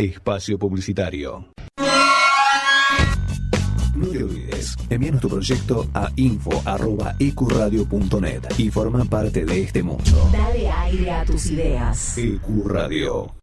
Speaker 24: Espacio publicitario. No te olvides, envíanos tu proyecto a info.ecuradio.net y forma parte de este mundo.
Speaker 25: Dale aire a tus ideas.
Speaker 24: Ecuradio.